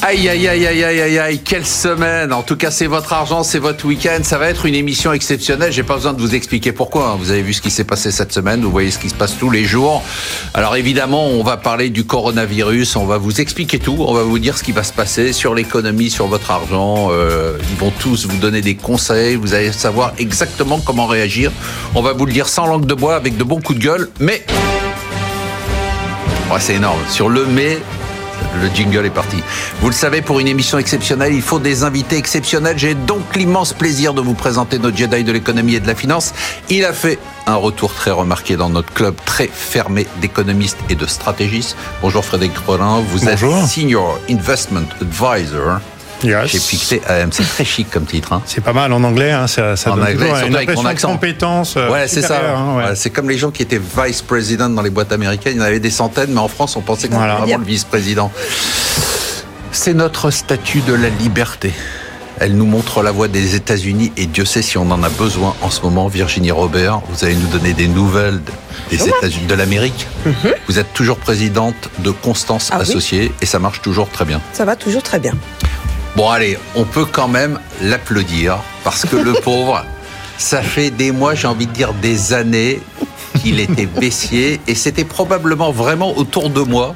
Aïe, aïe, aïe, aïe, aïe, aïe, aïe, quelle semaine En tout cas, c'est votre argent, c'est votre week-end. Ça va être une émission exceptionnelle. J'ai pas besoin de vous expliquer pourquoi. hein. Vous avez vu ce qui s'est passé cette semaine. Vous voyez ce qui se passe tous les jours. Alors évidemment, on va parler du coronavirus. On va vous expliquer tout. On va vous dire ce qui va se passer sur l'économie, sur votre argent. Euh, ils vont tous vous donner des conseils. Vous allez savoir exactement comment réagir. On va vous le dire sans langue de bois, avec de bons coups de gueule. Mais Ouais, c'est énorme. Sur le mais, le jingle est parti. Vous le savez, pour une émission exceptionnelle, il faut des invités exceptionnels. J'ai donc l'immense plaisir de vous présenter notre Jedi de l'économie et de la finance. Il a fait un retour très remarqué dans notre club très fermé d'économistes et de stratégistes. Bonjour Frédéric Rollin, vous Bonjour. êtes Senior Investment Advisor Yes. chez Pictet AM. C'est très chic comme titre. Hein. C'est pas mal en anglais, hein, ça, ça En donne anglais, une impression de accent. compétence. euh, Ouais, c'est ça. hein, ouais. C'est comme les gens qui étaient vice-président dans les boîtes américaines. Il y en avait des centaines, mais en France, on pensait que c'était Voilà. vraiment le vice-président. C'est notre statut de la liberté. Elle nous montre la voie des États-Unis et Dieu sait si on en a besoin en ce moment. Virginie Robert, vous allez nous donner des nouvelles des États-Unis, de l'Amérique. Vous êtes toujours présidente de Constance Ah oui. Associée et ça marche toujours très bien. Ça va toujours très bien. Bon, allez, on peut quand même l'applaudir parce que le pauvre, ça fait des mois, j'ai envie de dire des années qu'il était baissier et c'était probablement vraiment autour de moi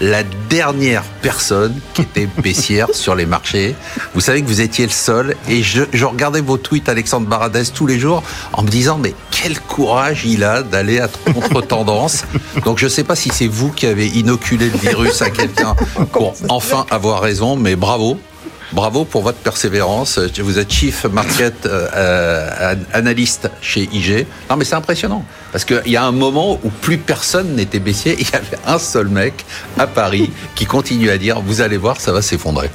la dernière personne qui était baissière sur les marchés. Vous savez que vous étiez le seul et je, je regardais vos tweets, Alexandre Baradès, tous les jours en me disant mais quel courage il a d'aller à contre-tendance. Donc je ne sais pas si c'est vous qui avez inoculé le virus à quelqu'un pour enfin avoir raison, mais bravo. Bravo pour votre persévérance. Vous êtes chief market euh, euh, analyste chez IG. Non, mais c'est impressionnant. Parce qu'il y a un moment où plus personne n'était baissier. Il y avait un seul mec à Paris qui continue à dire Vous allez voir, ça va s'effondrer.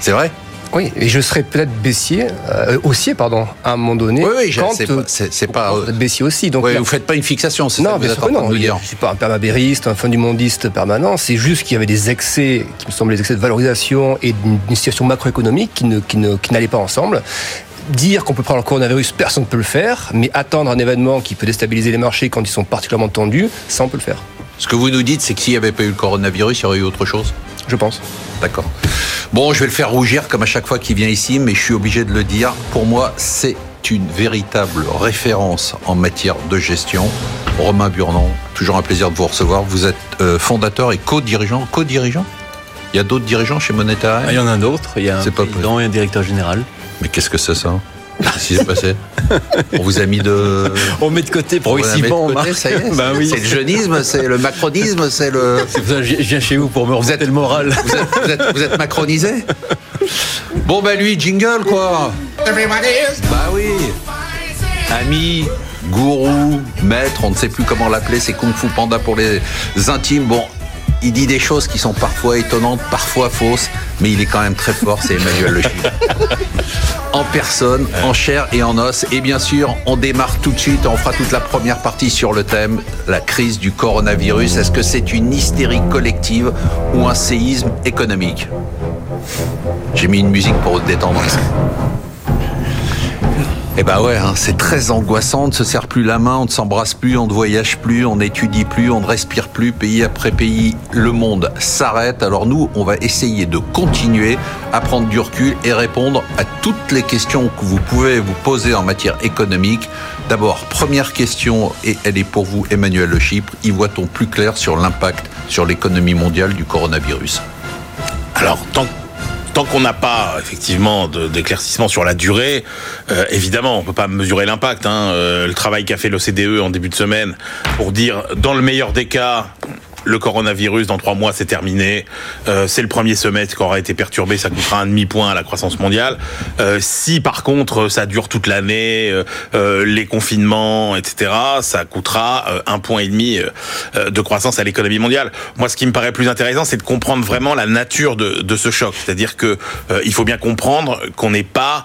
C'est vrai? Oui, et je serais peut-être baissier, euh, haussier, pardon, à un moment donné. Oui, oui, quand, c'est pas- euh, c'est- c'est pas, quand euh, vous êtes baissier aussi. Donc, Vous faites pas une fixation, c'est non, bien sûr non. Je suis pas un permabériste, un fond du mondiste permanent. C'est juste qu'il y avait des excès, qui me semblent des excès de valorisation et d'une d'une situation macroéconomique qui ne, qui ne, qui n'allaient pas ensemble. Dire qu'on peut prendre le coronavirus, personne ne peut le faire, mais attendre un événement qui peut déstabiliser les marchés quand ils sont particulièrement tendus, ça on peut le faire, Ce que vous nous dites, c'est que s'il n'y avait pas eu le coronavirus, il y aurait eu autre chose? Je pense. D'accord. Bon, je vais le faire rougir comme à chaque fois qu'il vient ici, mais je suis obligé de le dire. Pour moi, c'est une véritable référence en matière de gestion. Romain Burnon, toujours un plaisir de vous recevoir. Vous êtes euh, fondateur et co-dirigeant. Co-dirigeant? Il y a d'autres dirigeants chez Moneta Ah, il y en a d'autres. Il y a un pas président et un directeur général. Mais qu'est-ce que c'est ça? Qu'est-ce qui s'est passé? On vous a mis de. On met de côté on vous a mis de progressivement. côté, ça y est. Ben c'est- oui. C'est le jeunisme, c'est le macronisme, c'est le. C'est pour ça que je viens chez vous pour me Vous remonter êtes le moral. Vous êtes, vous êtes- vous êtes macronisé? Bon bah lui, jingle quoi Bah oui Ami, gourou, maître, on ne sait plus comment l'appeler, c'est Kung Fu Panda pour les intimes. Bon, il dit des choses qui sont parfois étonnantes, parfois fausses, mais il est quand même très fort, c'est Emmanuel Le. En personne, en chair et en os. Et bien sûr, on démarre tout de suite, on fera toute la première partie sur le thème, la crise du coronavirus. Est-ce que c'est une hystérie collective ou un séisme économique? J'ai mis une musique pour vous détendre. Eh ben ouais, hein, c'est très angoissant, on ne se serre plus la main, on ne s'embrasse plus, on ne voyage plus, on n'étudie plus, on ne respire plus, pays après pays, le monde s'arrête. Alors nous, on va essayer de continuer à prendre du recul et répondre à toutes les questions que vous pouvez vous poser en matière économique. D'abord, première question, et elle est pour vous, Emmanuel Le Chypre, y voit-on plus clair sur l'impact sur l'économie mondiale du coronavirus? Alors, tant, tant qu'on n'a pas effectivement d'éclaircissement sur la durée, euh, évidemment, on peut pas mesurer l'impact. hein. Euh, le travail qu'a fait l'OCDE en début de semaine pour dire, dans le meilleur des cas, le coronavirus dans trois mois c'est terminé. Euh, c'est le premier semestre qui aura été perturbé, ça coûtera un demi point à la croissance mondiale. Euh, si par contre ça dure toute l'année, euh, euh, les confinements, etc., ça coûtera euh, un point et demi euh, de croissance à l'économie mondiale. Moi, ce qui me paraît plus intéressant, c'est de comprendre vraiment la nature de, de ce choc. C'est-à-dire que il faut bien comprendre qu'on n'est pas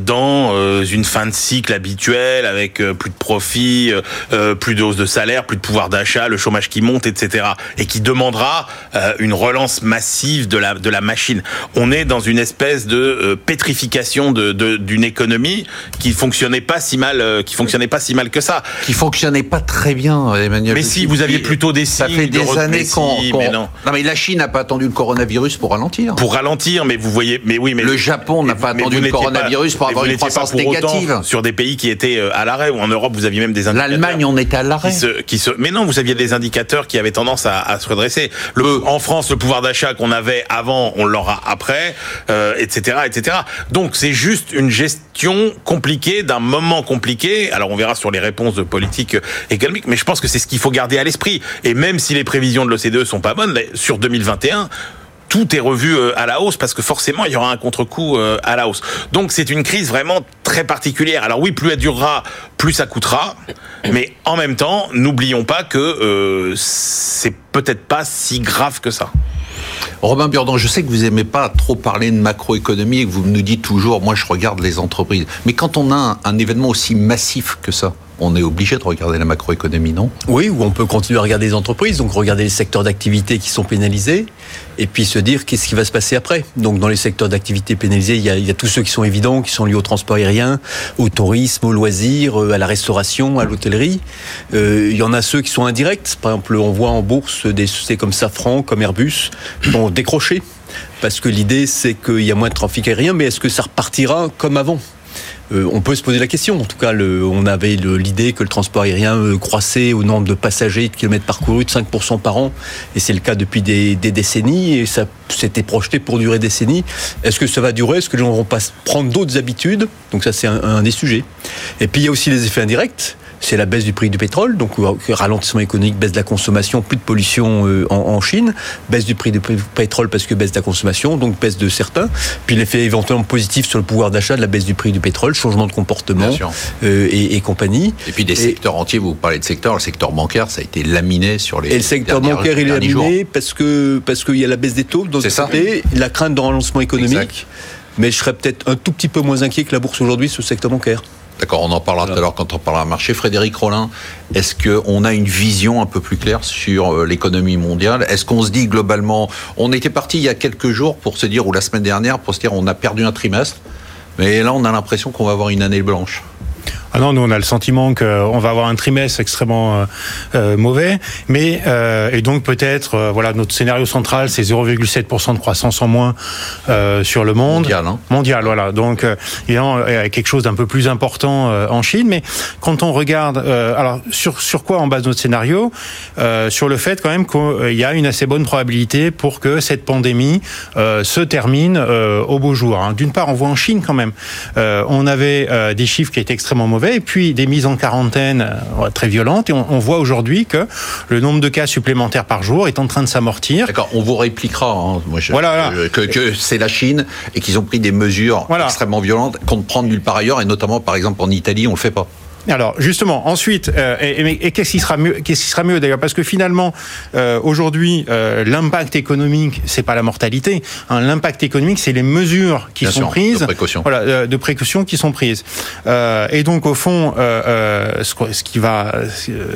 dans une fin de cycle habituelle avec plus de profit, euh, plus de hausse de salaire, plus de pouvoir d'achat, le chômage qui monte, etc. et qui demandera euh, une relance massive de la de la machine. On est dans une espèce de euh, pétrification de de- d'une économie qui fonctionnait pas si mal, euh, qui fonctionnait pas si mal que ça. Qui fonctionnait pas très bien, Emmanuel. Mais si, vous aviez plutôt des Ça signes fait de des années qu'on. non. mais la Chine n'a pas attendu le coronavirus pour ralentir. Pour ralentir, mais vous voyez, mais oui, mais Le Japon n'a pas attendu le coronavirus pour avoir une croissance négative. Sur des pays qui étaient à l'arrêt, ou en Europe, vous aviez même des indicateurs. L'Allemagne, on était à l'arrêt. qui se, qui se, mais non, vous aviez des indicateurs qui avaient tendance à, à se redresser. Le, en France, le pouvoir d'achat qu'on avait avant, on l'aura après, euh, etc., etc. Donc c'est juste une gestion compliquée d'un moment compliqué. Alors on verra sur les réponses de politique économique, mais je pense que c'est ce qu'il faut garder à l'esprit. Et même si les prévisions de l'OCDE sont pas bonnes, sur 2021 tout est revu euh, à la hausse parce que forcément il y aura un contre-coup euh, à la hausse. Donc c'est une crise vraiment très particulière. Alors oui, plus elle durera, plus ça coûtera, mais en même temps, n'oublions pas que euh, c'est peut-être pas si grave que ça. Robin Burdan, je sais que vous aimez pas trop parler de macroéconomie et que vous nous dites toujours, moi je regarde les entreprises. Mais quand on a un, un événement aussi massif que ça, on est obligé de regarder la macroéconomie, non? Oui, ou on peut continuer à regarder les entreprises, donc regarder les secteurs d'activité qui sont pénalisés, et puis se dire qu'est-ce qui va se passer après. Donc dans les secteurs d'activité pénalisés, il y, a, tous ceux qui sont évidents, qui sont liés au transport aérien, au tourisme, au loisir, euh, à la restauration, à l'hôtellerie. Euh, il y en a ceux qui sont indirects. Par exemple, on voit en bourse des sociétés comme Safran, comme Airbus, qui ont décroché. Parce que l'idée, c'est qu'il y a moins de trafic aérien, mais est-ce que ça repartira comme avant? Euh, on peut se poser la question. En tout cas, on avait l'idée que le transport aérien euh, croissait au nombre de passagers de kilomètres parcourus de 5% par an, et c'est le cas depuis des, décennies, et ça s'était projeté pour durer des décennies. Est-ce que ça va durer? Est-ce que les gens vont pas prendre d'autres habitudes? Donc ça, c'est un, un des sujets. Et puis il y a aussi les effets indirects. C'est la baisse du prix du pétrole, donc euh, ralentissement économique, baisse de la consommation, plus de pollution euh, en, en Chine, baisse du prix du pétrole parce que baisse de la consommation, donc baisse de certains, puis l'effet éventuellement positif sur le pouvoir d'achat de la baisse du prix du pétrole, changement de comportement euh, et, et compagnie. Et puis des Et- secteurs entiers, vous parlez de secteur, le secteur bancaire, ça a été laminé sur les Et le secteur bancaire, il est jours. animé parce que parce qu'il y a la baisse des taux C'est ça. côté, la crainte de relancement économique. Exact. Mais je serais peut-être un tout petit peu moins inquiet que la bourse aujourd'hui sur le secteur bancaire. D'accord, on en parlera tout à l'heure quand on parlera marché. Frédéric Rollin, est-ce qu'on a une vision un peu plus claire sur euh, l'économie mondiale? Est-ce qu'on se dit globalement, on était parti il y a quelques jours pour se dire, ou la semaine dernière, pour se dire on a perdu un trimestre, mais là on a l'impression qu'on va avoir une année blanche. Ah non, nous on a le sentiment qu'on va avoir un trimestre extrêmement euh, euh, mauvais, mais euh, et donc peut-être euh, voilà notre scénario central c'est 0,7% de croissance en moins euh, sur le monde Mondial, hein. mondial voilà donc euh, évidemment euh, quelque chose d'un peu plus important euh, en Chine, mais quand on regarde euh, alors sur sur quoi on base notre scénario? Euh, sur le fait quand même qu'il y a une assez bonne probabilité pour que cette pandémie euh, se termine euh, au beau jour. hein. D'une part, on voit en Chine quand même, euh, on avait euh, des chiffres qui étaient extrêmement mauvais, et puis des mises en quarantaine euh, très violentes, et on, on voit aujourd'hui que le nombre de cas supplémentaires par jour est en train de s'amortir. D'accord, on vous répliquera hein, moi, je- Voilà, voilà. que, que c'est la Chine et qu'ils ont pris des mesures Voilà. extrêmement violentes qu'on ne prend nulle part ailleurs, et notamment par exemple en Italie, on le fait pas. Alors justement, ensuite, euh, et, et- et qu'est-ce qui sera mieux Qu'est-ce qui sera mieux d'ailleurs? Parce que finalement, euh, aujourd'hui, euh, l'impact économique, c'est pas la mortalité. hein. l'impact économique, c'est les mesures qui Bien sont sûr, prises, de précaution. voilà, euh, de précaution qui sont prises. Euh, et donc au fond, euh, euh, ce, ce qui va,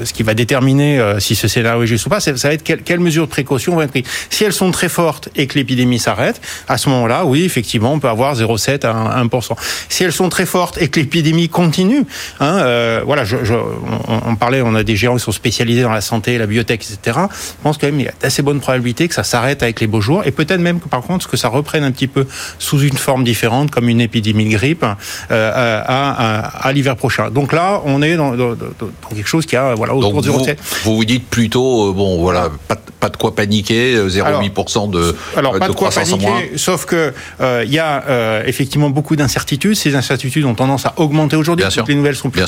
ce qui va déterminer euh, si ce scénario est juste ou pas, c'est- ça va être quelle- quelles mesures de précaution vont être prises. Si elles sont très fortes et que l'épidémie s'arrête, à ce moment-là, oui, effectivement, on peut avoir 0,7 à 1%. Si elles sont très fortes et que l'épidémie continue, hein, euh, voilà, je, je- on, on parlait, on a des géants qui sont spécialisés dans la santé, la biotech, etc. Je pense quand même qu'il y a d'assez bonnes probabilités que ça s'arrête avec les beaux jours et peut-être même que par contre que ça reprenne un petit peu sous une forme différente, comme une épidémie de grippe, euh, à, à- à l'hiver prochain. Donc là, on est dans, dans- dans- dans quelque chose qui a voilà autour de vous, 0,7. vous vous dites plutôt, euh, bon voilà, pas, de- pas de quoi paniquer, euh, 0,8% de, Alors euh, pas de, quoi moins. paniquer, sauf que euh, il y a euh, effectivement beaucoup d'incertitudes. Ces incertitudes ont tendance à augmenter aujourd'hui. Toutes sûr. les nouvelles sont plutôt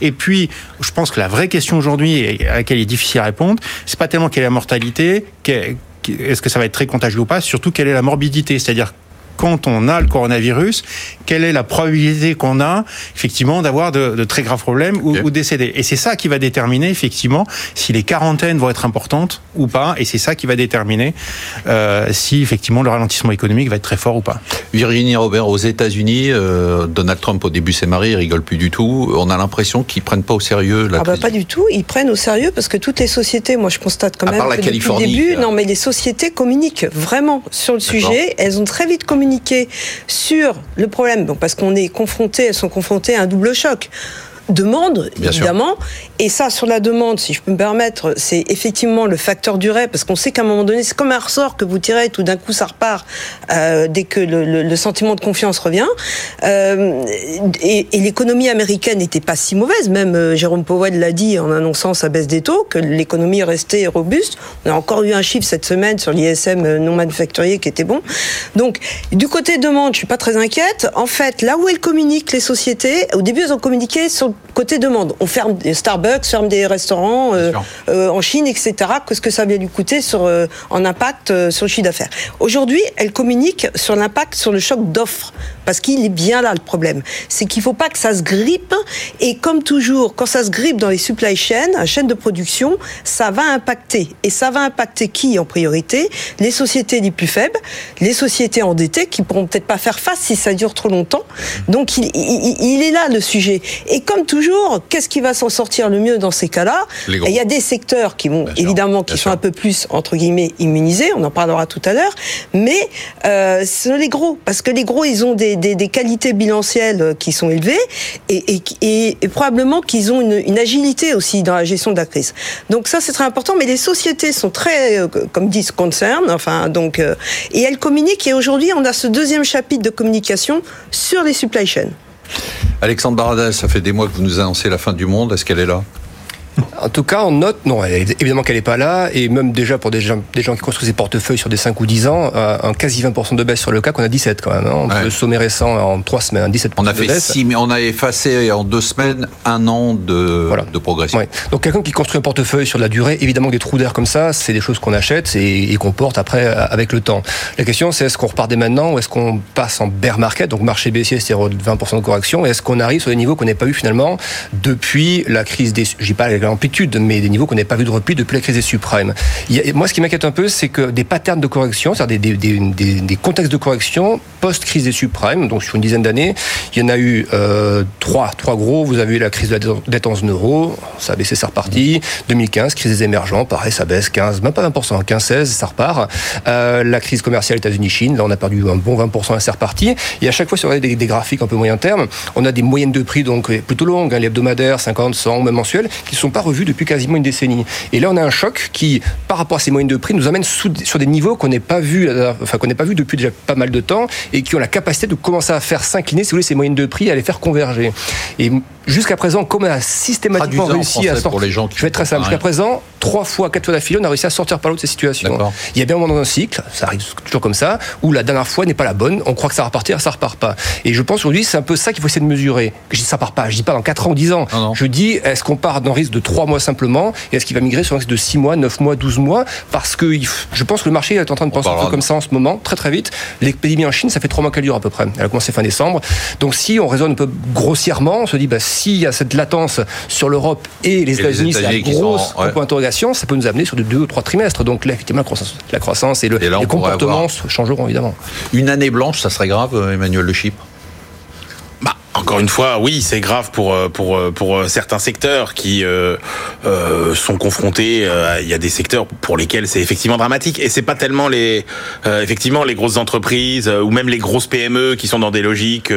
Et puis, je pense que la vraie question aujourd'hui, à laquelle il est difficile à répondre, c'est pas tellement quelle est la mortalité, est-ce que ça va être très contagieux ou pas, surtout quelle est la morbidité, c'est-à-dire quand on a le coronavirus, quelle est la probabilité qu'on a effectivement d'avoir de, de, très graves problèmes ou, Ok. ou décéder. Et c'est ça qui va déterminer effectivement si les quarantaines vont être importantes ou pas, et c'est ça qui va déterminer euh, si effectivement le ralentissement économique va être très fort ou pas. Virginie Robert, aux États-Unis, euh, Donald Trump au début s'est marié, il rigole plus du tout. On a l'impression qu'ils prennent pas au sérieux la Ah bah pas du tout, ils prennent au sérieux parce que toutes les sociétés, moi je constate quand À même part la que depuis Californie, le début, euh. non mais les sociétés communiquent vraiment sur le sujet, elles ont très vite communiqué sur le problème, parce qu'on est confronté, elles sont confrontées à un double choc. Demande, Bien sûr. évidemment, et ça sur la demande, si je peux me permettre, c'est effectivement le facteur durée, parce qu'on sait qu'à un moment donné, c'est comme un ressort que vous tirez, tout d'un coup ça repart euh, dès que le, le- le sentiment de confiance revient. Euh, et et l'économie américaine n'était pas si mauvaise, même euh, Jérôme Powell l'a dit en annonçant sa baisse des taux, que l'économie restait robuste. On a encore eu un chiffre cette semaine sur l'ISM non manufacturier qui était bon. Donc, du côté demande, je suis pas très inquiète. En fait, là où elles communiquent, les sociétés, au début, elles ont communiqué sur le côté demande. On ferme des Starbucks, ferme des restaurants euh, euh, en Chine, etc. Qu'est-ce que ça va lui coûter sur, euh, en impact sur le chiffre d'affaires? Aujourd'hui, elles communiquent sur l'impact sur le choc d'offres. Parce qu'il est bien là le problème. C'est qu'il faut pas que ça se grippe. Et comme toujours, quand ça se grippe dans les supply chains, la chaîne de production, ça va impacter. Et ça va impacter qui en priorité? Les sociétés les plus faibles, les sociétés endettées qui pourront peut-être pas faire face si ça dure trop longtemps. Donc il, il- il est là le sujet. Et comme toujours, qu'est-ce qui va s'en sortir le mieux dans ces cas-là? Il y a des secteurs qui vont Bien évidemment qui sont sûr. un peu plus entre guillemets immunisés. On en parlera tout à l'heure. Mais euh, ce sont les gros parce que les gros ils ont des, des, qualités bilancielles qui sont élevées et, probablement qu'ils ont une, agilité aussi dans la gestion de la crise. Donc ça c'est très important. Mais les sociétés sont très euh, comme disent concern. Enfin donc euh, et elles communiquent et aujourd'hui on a ce deuxième chapitre de communication sur les supply chains. Alexandre Baradel, ça fait des mois que vous nous annoncez la fin du monde. Est-ce qu'elle est là? En tout cas, on note, non, évidemment qu'elle n'est pas là, et même déjà pour des gens, des gens qui construisent des portefeuilles sur des 5 ou 10 ans, euh, un quasi 20% de baisse sur le CAC, on a 17 quand même. Hein, Ouais. Le sommet récent en 3 semaines, 17% On a de fait baisse. six, mais on a effacé en deux semaines un an de, Voilà. de progression. Ouais. Donc quelqu'un qui construit un portefeuille sur de la durée, évidemment que des trous d'air comme ça, c'est des choses qu'on achète et, et qu'on porte après euh, avec le temps. La question c'est est-ce qu'on repart dès maintenant ou est-ce qu'on passe en bear market, donc marché baissier, c'est-à-dire 20% de correction, et est-ce qu'on arrive sur des niveaux qu'on n'a pas eu finalement depuis la crise des, je dis pas l'amplitude, mais des niveaux qu'on n'a pas vu de repli depuis la crise des subprimes. A- moi ce qui m'inquiète un peu, c'est que des patterns de correction, c'est-à-dire des, contextes de correction post-crise des subprimes, donc sur une dizaine d'années, il y en a eu euh, trois, trois gros. Vous avez eu la crise de la dette en zone euro, ça a baissé, c'est reparti. 2015, crise des émergents, pareil, ça baisse 15, même pas 20%, 15-16, ça repart. Euh, la crise commerciale États-Unis-Chine, là on a perdu un bon 20% et c'est reparti. Et à chaque fois, si on regarde des, graphiques un peu moyen terme, on a des moyennes de prix donc plutôt longues, hein, les hebdomadaires, 50, 100, même mensuels, qui ne sont pas revues depuis quasiment une décennie. Et là, on a un choc qui, par rapport à ces moyennes de prix, nous amène sous- sur des niveaux qu'on n'est pas vu, enfin qu'on n'est pas vu depuis déjà pas mal de temps, et qui ont la capacité de commencer à faire s'incliner, si vous voulez, ces moyennes de prix, à les faire converger. Et jusqu'à présent, comme on a systématiquement réussi à sortir, pour les gens qui je vais être très simple. Jusqu'à présent, trois fois, quatre fois d'affilée, on a réussi à sortir par l'eau de ces situations. Il y a bien un moment dans un cycle, ça arrive toujours comme ça, où la dernière fois n'est pas la bonne, on croit que ça va repartir, ça repart pas. Et je pense aujourd'hui, c'est un peu ça qu'il faut essayer de mesurer. Je dis ça part pas, je dis pas dans 4 ans ou 10 ans. Non, non. Je dis, est-ce qu'on part d'un risque de 3 mois simplement, et est-ce qu'il va migrer sur un risque de 6 mois, 9 mois, 12 mois Parce que je pense que le marché est en train de penser un peu comme de- ça en ce moment, très très vite. L'épidémie en Chine, ça fait 3 mois qu'elle dure à peu près. Elle a commencé fin décembre. Donc si on raisonne un peu grossièrement, on se dit, bah, s'il y a cette latence sur l'Europe et les États-Unis, c'est la sont- grosse ouais. point d'interrogation, ça peut nous amener sur de deux ou trois trimestres. Donc là, effectivement, la croissance, la croissance et, le, Et là, les comportements avoir- changeront évidemment. Une année blanche, ça serait grave, euh, Emmanuel Le Chypre encore une fois, oui, c'est grave pour euh, pour euh, pour euh, certains secteurs qui euh, euh, sont confrontés. euh, à- Il y a des secteurs pour lesquels c'est effectivement dramatique, et c'est pas tellement les euh, effectivement les grosses entreprises euh, ou même les grosses PME qui sont dans des logiques.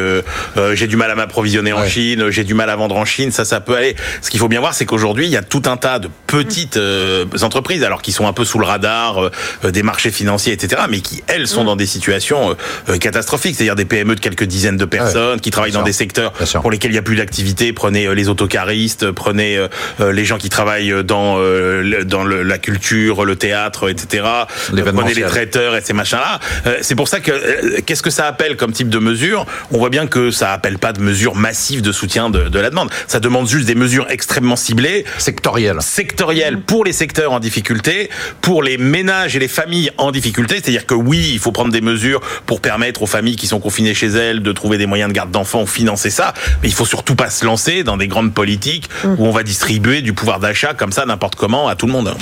j'ai du mal à m'approvisionner en Ouais. Chine, j'ai du mal à vendre en Chine. Ça, ça peut aller. Ce qu'il faut bien voir, c'est qu'aujourd'hui, il y a tout un tas de petites euh, entreprises, alors qui sont un peu sous le radar euh, des marchés financiers, etc., mais qui elles sont dans des situations catastrophiques, c'est-à-dire des PME de quelques dizaines de personnes qui travaillent dans des secteurs secteurs pour lesquels il n'y a plus d'activité. Prenez euh, les autocaristes, prenez euh, euh, les gens qui travaillent dans dans le- la culture, le théâtre, etc. Prenez les traiteurs et ces machins-là. C'est pour ça que qu'est-ce que ça appelle comme type de mesure? On voit bien que ça appelle pas de mesures massives de soutien de, de la demande. Ça demande juste des mesures extrêmement ciblées Sectoriel. sectorielle pour les secteurs en difficulté, pour les ménages et les familles en difficulté. C'est-à-dire que oui, il faut prendre des mesures pour permettre aux familles qui sont confinées chez elles de trouver des moyens de garde d'enfants ou financer ça. Mais il faut surtout pas se lancer dans des grandes politiques où on va distribuer du pouvoir d'achat comme ça n'importe comment à tout le monde.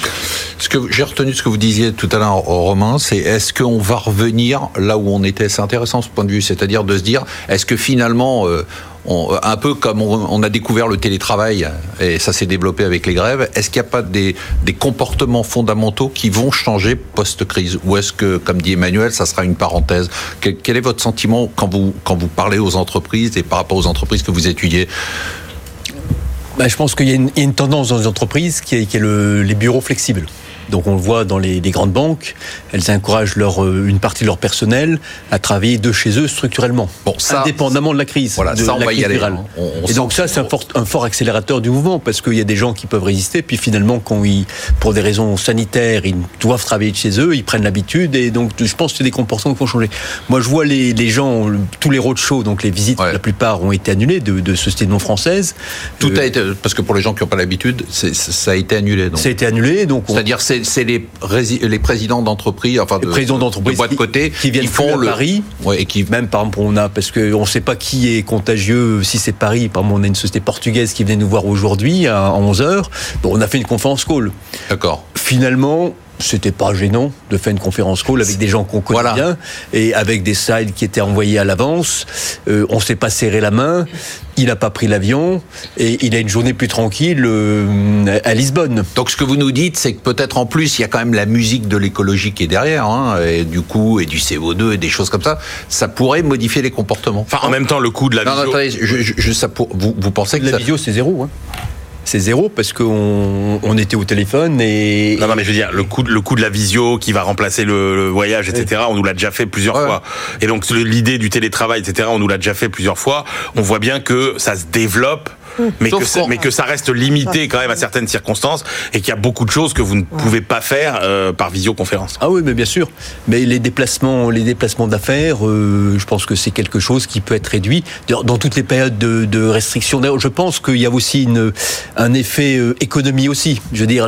Ce que j'ai retenu ce que vous disiez tout à l'heure, Romain, c'est est-ce qu'on va revenir là où on était? C'est intéressant ce point de vue, c'est-à-dire de se dire est-ce que finalement, euh, on- un peu comme on, a découvert le télétravail et ça s'est développé avec les grèves, est-ce qu'il n'y a pas des, des comportements fondamentaux qui vont changer post-crise? Ou est-ce que, comme dit Emmanuel, ça sera une parenthèse? Quel, est votre sentiment quand vous, quand vous parlez aux entreprises et par rapport aux entreprises que vous étudiez? Bah, je pense qu'il y, a une- tendance dans les entreprises qui est, les bureaux flexibles. Donc on le voit dans les, les grandes banques, elles encouragent leur, euh, une partie de leur personnel à travailler de chez eux structurellement, Bon, ça- indépendamment de la crise. Voilà, de ça, on la va y crise aller, hein. On- on Et donc ça, c'est un fort, un fort accélérateur du mouvement parce qu'il y a des gens qui peuvent résister, puis finalement, quand ils, pour des raisons sanitaires, ils doivent travailler de chez eux, ils prennent l'habitude, et donc je pense que c'est des comportements qui vont changer. Moi, je vois les, les gens, tous les roadshows, donc les visites, Ouais. la plupart ont été annulées de, de sociétés non françaises. Tout Euh, a été, parce que pour les gens qui n'ont pas l'habitude, ça a été annulé. donc. ça a été annulé, donc on- C'est-à-dire, c'est c'est les, rési- les présidents d'entreprise, enfin de, Les présidents d'entreprise de boîtes qui- cotées, qui viennent font le Paris. Ouais, et qui Même par exemple, on a parce que on ne sait pas qui est contagieux. Si c'est Paris, par exemple, on a une société portugaise qui venait nous voir aujourd'hui à 11 h Bon, on a fait une conférence call. d'accord. Finalement. C'était pas gênant de faire une conférence call avec des gens qu'on connaît Voilà. bien et avec des slides qui étaient envoyés à l'avance. Euh, on s'est pas serré la main. Il n'a pas pris l'avion et il a une journée plus tranquille euh, à Lisbonne. Donc ce que vous nous dites, c'est que peut-être en plus, il y a quand même la musique de l'écologie qui est derrière, hein, et du coup, et du CO2 et des choses comme ça. Ça pourrait modifier les comportements. Enfin, en même temps, le coût de la non, non, visio- attendez, je, je- je- ça pour, vous, vous pensez que La ça, visio, c'est zéro. Hein. C'est zéro parce qu'on on était au téléphone et Non, non, mais je veux dire, le coût, de- le coût de la visio qui va remplacer le, le voyage, etc., on nous l'a déjà fait plusieurs Ouais. fois. Et donc, l'idée du télétravail, etc., on nous l'a déjà fait plusieurs fois. On voit bien que ça se développe. Mais Sauf que, mais que ça reste limité quand même à certaines circonstances et qu'il y a beaucoup de choses que vous ne pouvez pas faire euh, par visioconférence. Ah oui, mais bien sûr. Mais les déplacements, les déplacements d'affaires, euh, je pense que c'est quelque chose qui peut être réduit D'ailleurs, dans toutes les périodes de, de restriction. D'ailleurs, je pense qu'il y a aussi une, un effet euh, économie aussi. Je veux dire,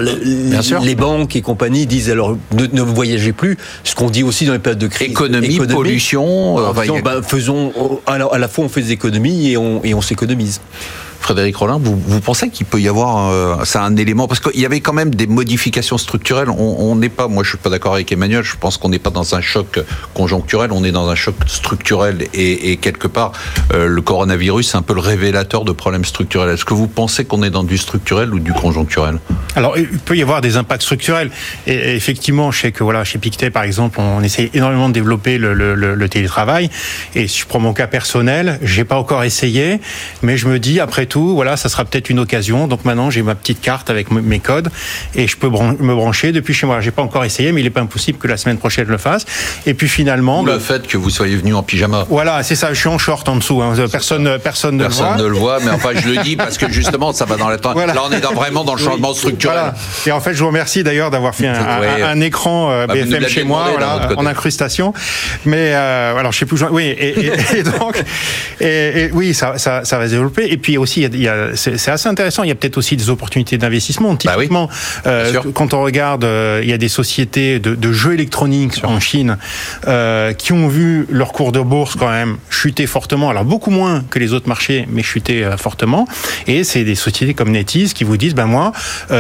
sûr. les banques et compagnies disent alors ne, ne voyagez plus. Ce qu'on dit aussi dans les périodes de crise. économie, pollution, euh, a- bah, faisons à la, à la fois on fait des économies et on, et on s'économise. Frédéric Rollin, vous, pensez qu'il peut y avoir euh, ça un élément parce qu'il y avait quand même des modifications structurelles. On n'est pas, moi je suis pas d'accord avec Emmanuel. Je pense qu'on n'est pas dans un choc conjoncturel, on est dans un choc structurel et, quelque part euh, le coronavirus c'est un peu le révélateur de problèmes structurels. Est-ce que vous pensez qu'on est dans du structurel ou du conjoncturel? Alors, il peut y avoir des impacts structurels. Et, effectivement, je voilà, chez Pictet, par exemple, on essaye énormément de développer le télétravail. Et si je prends mon cas personnel, j'ai pas encore essayé, mais je me dis, après tout, voilà, ça sera peut-être une occasion. Donc maintenant, j'ai ma petite carte avec mes codes et je peux me brancher depuis chez moi. J'ai pas encore essayé, mais il est pas impossible que la semaine prochaine je le fasse. Et puis finalement, Ou bah, le fait que vous soyez venu en pyjama voilà, c'est ça. Je suis en short en dessous. hein. Personne, personne ne le voit. Personne ne le voit, mais enfin je le dis parce que justement ça va dans la temps. Voilà. Là on est dans- vraiment dans le changement structurel. Voilà. Et en fait, je vous remercie d'ailleurs d'avoir fait un, un- Ouais. un écran euh, Bah, BFM l'aviez chez moi, voilà, en incrustation. Mais euh, alors, je sais plus. Oui, et, et- et donc, et, et oui, ça, ça, ça va se développer. Et puis aussi, c'est assez intéressant. Il y a peut-être aussi des opportunités d'investissement. Bah oui. Typiquement, euh, quand on regarde, euh, il y a des sociétés de, de jeux électroniques en Chine euh, qui ont vu leur cours de bourse quand même chuter fortement. Alors beaucoup moins que les autres marchés, mais chuter fortement. Et c'est des sociétés comme NetEase qui vous disent, ben moi,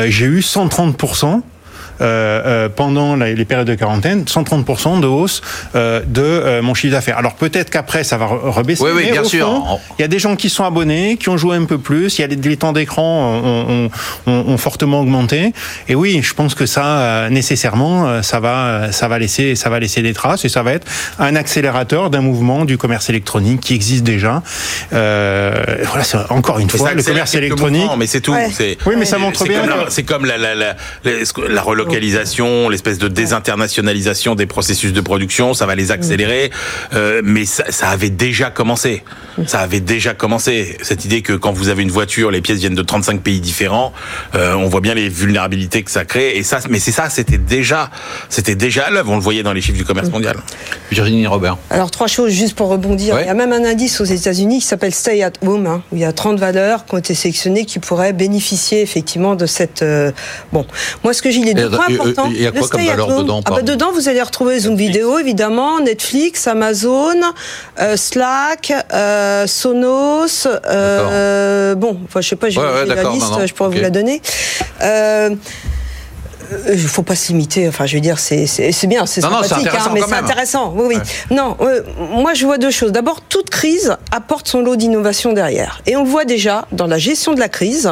j'ai eu 130 euh, euh, pendant la- les périodes de quarantaine, 130% de hausse euh, de euh, mon chiffre d'affaires. Alors peut-être qu'après ça va re- rebaisser. Oui, oui, mais bien au sûr. fond, Il y a des gens qui sont abonnés, qui ont joué un peu plus. Il y a les, les temps d'écran ont, ont- ont- ont fortement augmenté. Et oui, je pense que ça euh, nécessairement euh, ça va ça va laisser ça va laisser des traces et ça va être un accélérateur d'un mouvement du commerce électronique qui existe déjà. Euh, voilà, c'est encore une Mais fois le commerce électronique. mais c'est tout. Ouais. Oui, mais ça montre c'est bien comme la- que- C'est comme la, la, la, la, la délocalisation, l'espèce de désinternationalisation des processus de production, ça va les accélérer. Euh, mais ça, ça avait déjà commencé. Ça avait déjà commencé. Cette idée que quand vous avez une voiture, les pièces viennent de 35 pays différents, euh, on voit bien les vulnérabilités que ça crée. Et ça, mais c'est ça, c'était déjà, c'était déjà à l'œuvre. On le voyait dans les chiffres du commerce mondial. Virginie Robert. Alors trois choses juste pour rebondir. Ouais. Il y a même un indice aux États-Unis qui s'appelle Stay at Home, hein, où il y a 30 valeurs qui ont été sélectionnées qui pourraient bénéficier effectivement de cette. euh, Bon, moi ce que j'ai les Et, points euh, importants. il y a quoi comme valeur dedans, ah bah, Dedans, vous allez retrouver Zoom Vidéo évidemment, Netflix, Amazon, euh, Slack, euh, Sonos. Euh, bon, enfin je sais pas, j'ai Ouais, ouais, j'ai la liste, non, non, je pourrais vous la donner. Euh, il faut pas se limiter. Enfin, je veux dire, c'est bien, c'est sympathique, intéressant mais quand c'est intéressant. Oui, oui. Non, euh, moi je vois deux choses. D'abord, toute crise apporte son lot d'innovation derrière, et on voit déjà dans la gestion de la crise.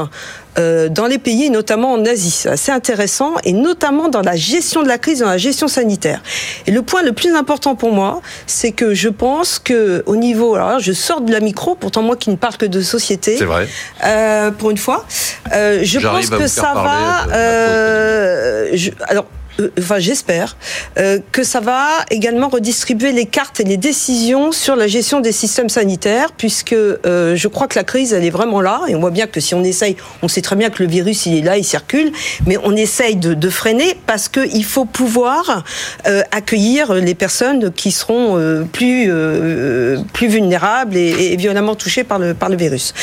Euh, dans les pays, notamment en Asie, c'est assez intéressant, et notamment dans la gestion de la crise, dans la gestion sanitaire. Et le point le plus important pour moi, c'est que je pense que au niveau, alors là, je sors de la micro, pourtant moi qui ne parle que de société, C'est vrai. euh, pour une fois. Euh, je pense que ça va. de euh, je- alors. Euh, Enfin, j'espère euh, que ça va également redistribuer les cartes et les décisions sur la gestion des systèmes sanitaires, puisque euh, je crois que la crise, elle est vraiment là, et on voit bien que si on essaye, on sait très bien que le virus, il est là, il circule, mais on essaye de, de freiner parce qu'il faut pouvoir euh, accueillir les personnes qui seront euh, plus euh, plus vulnérables et, et violemment touchées par le par le virus.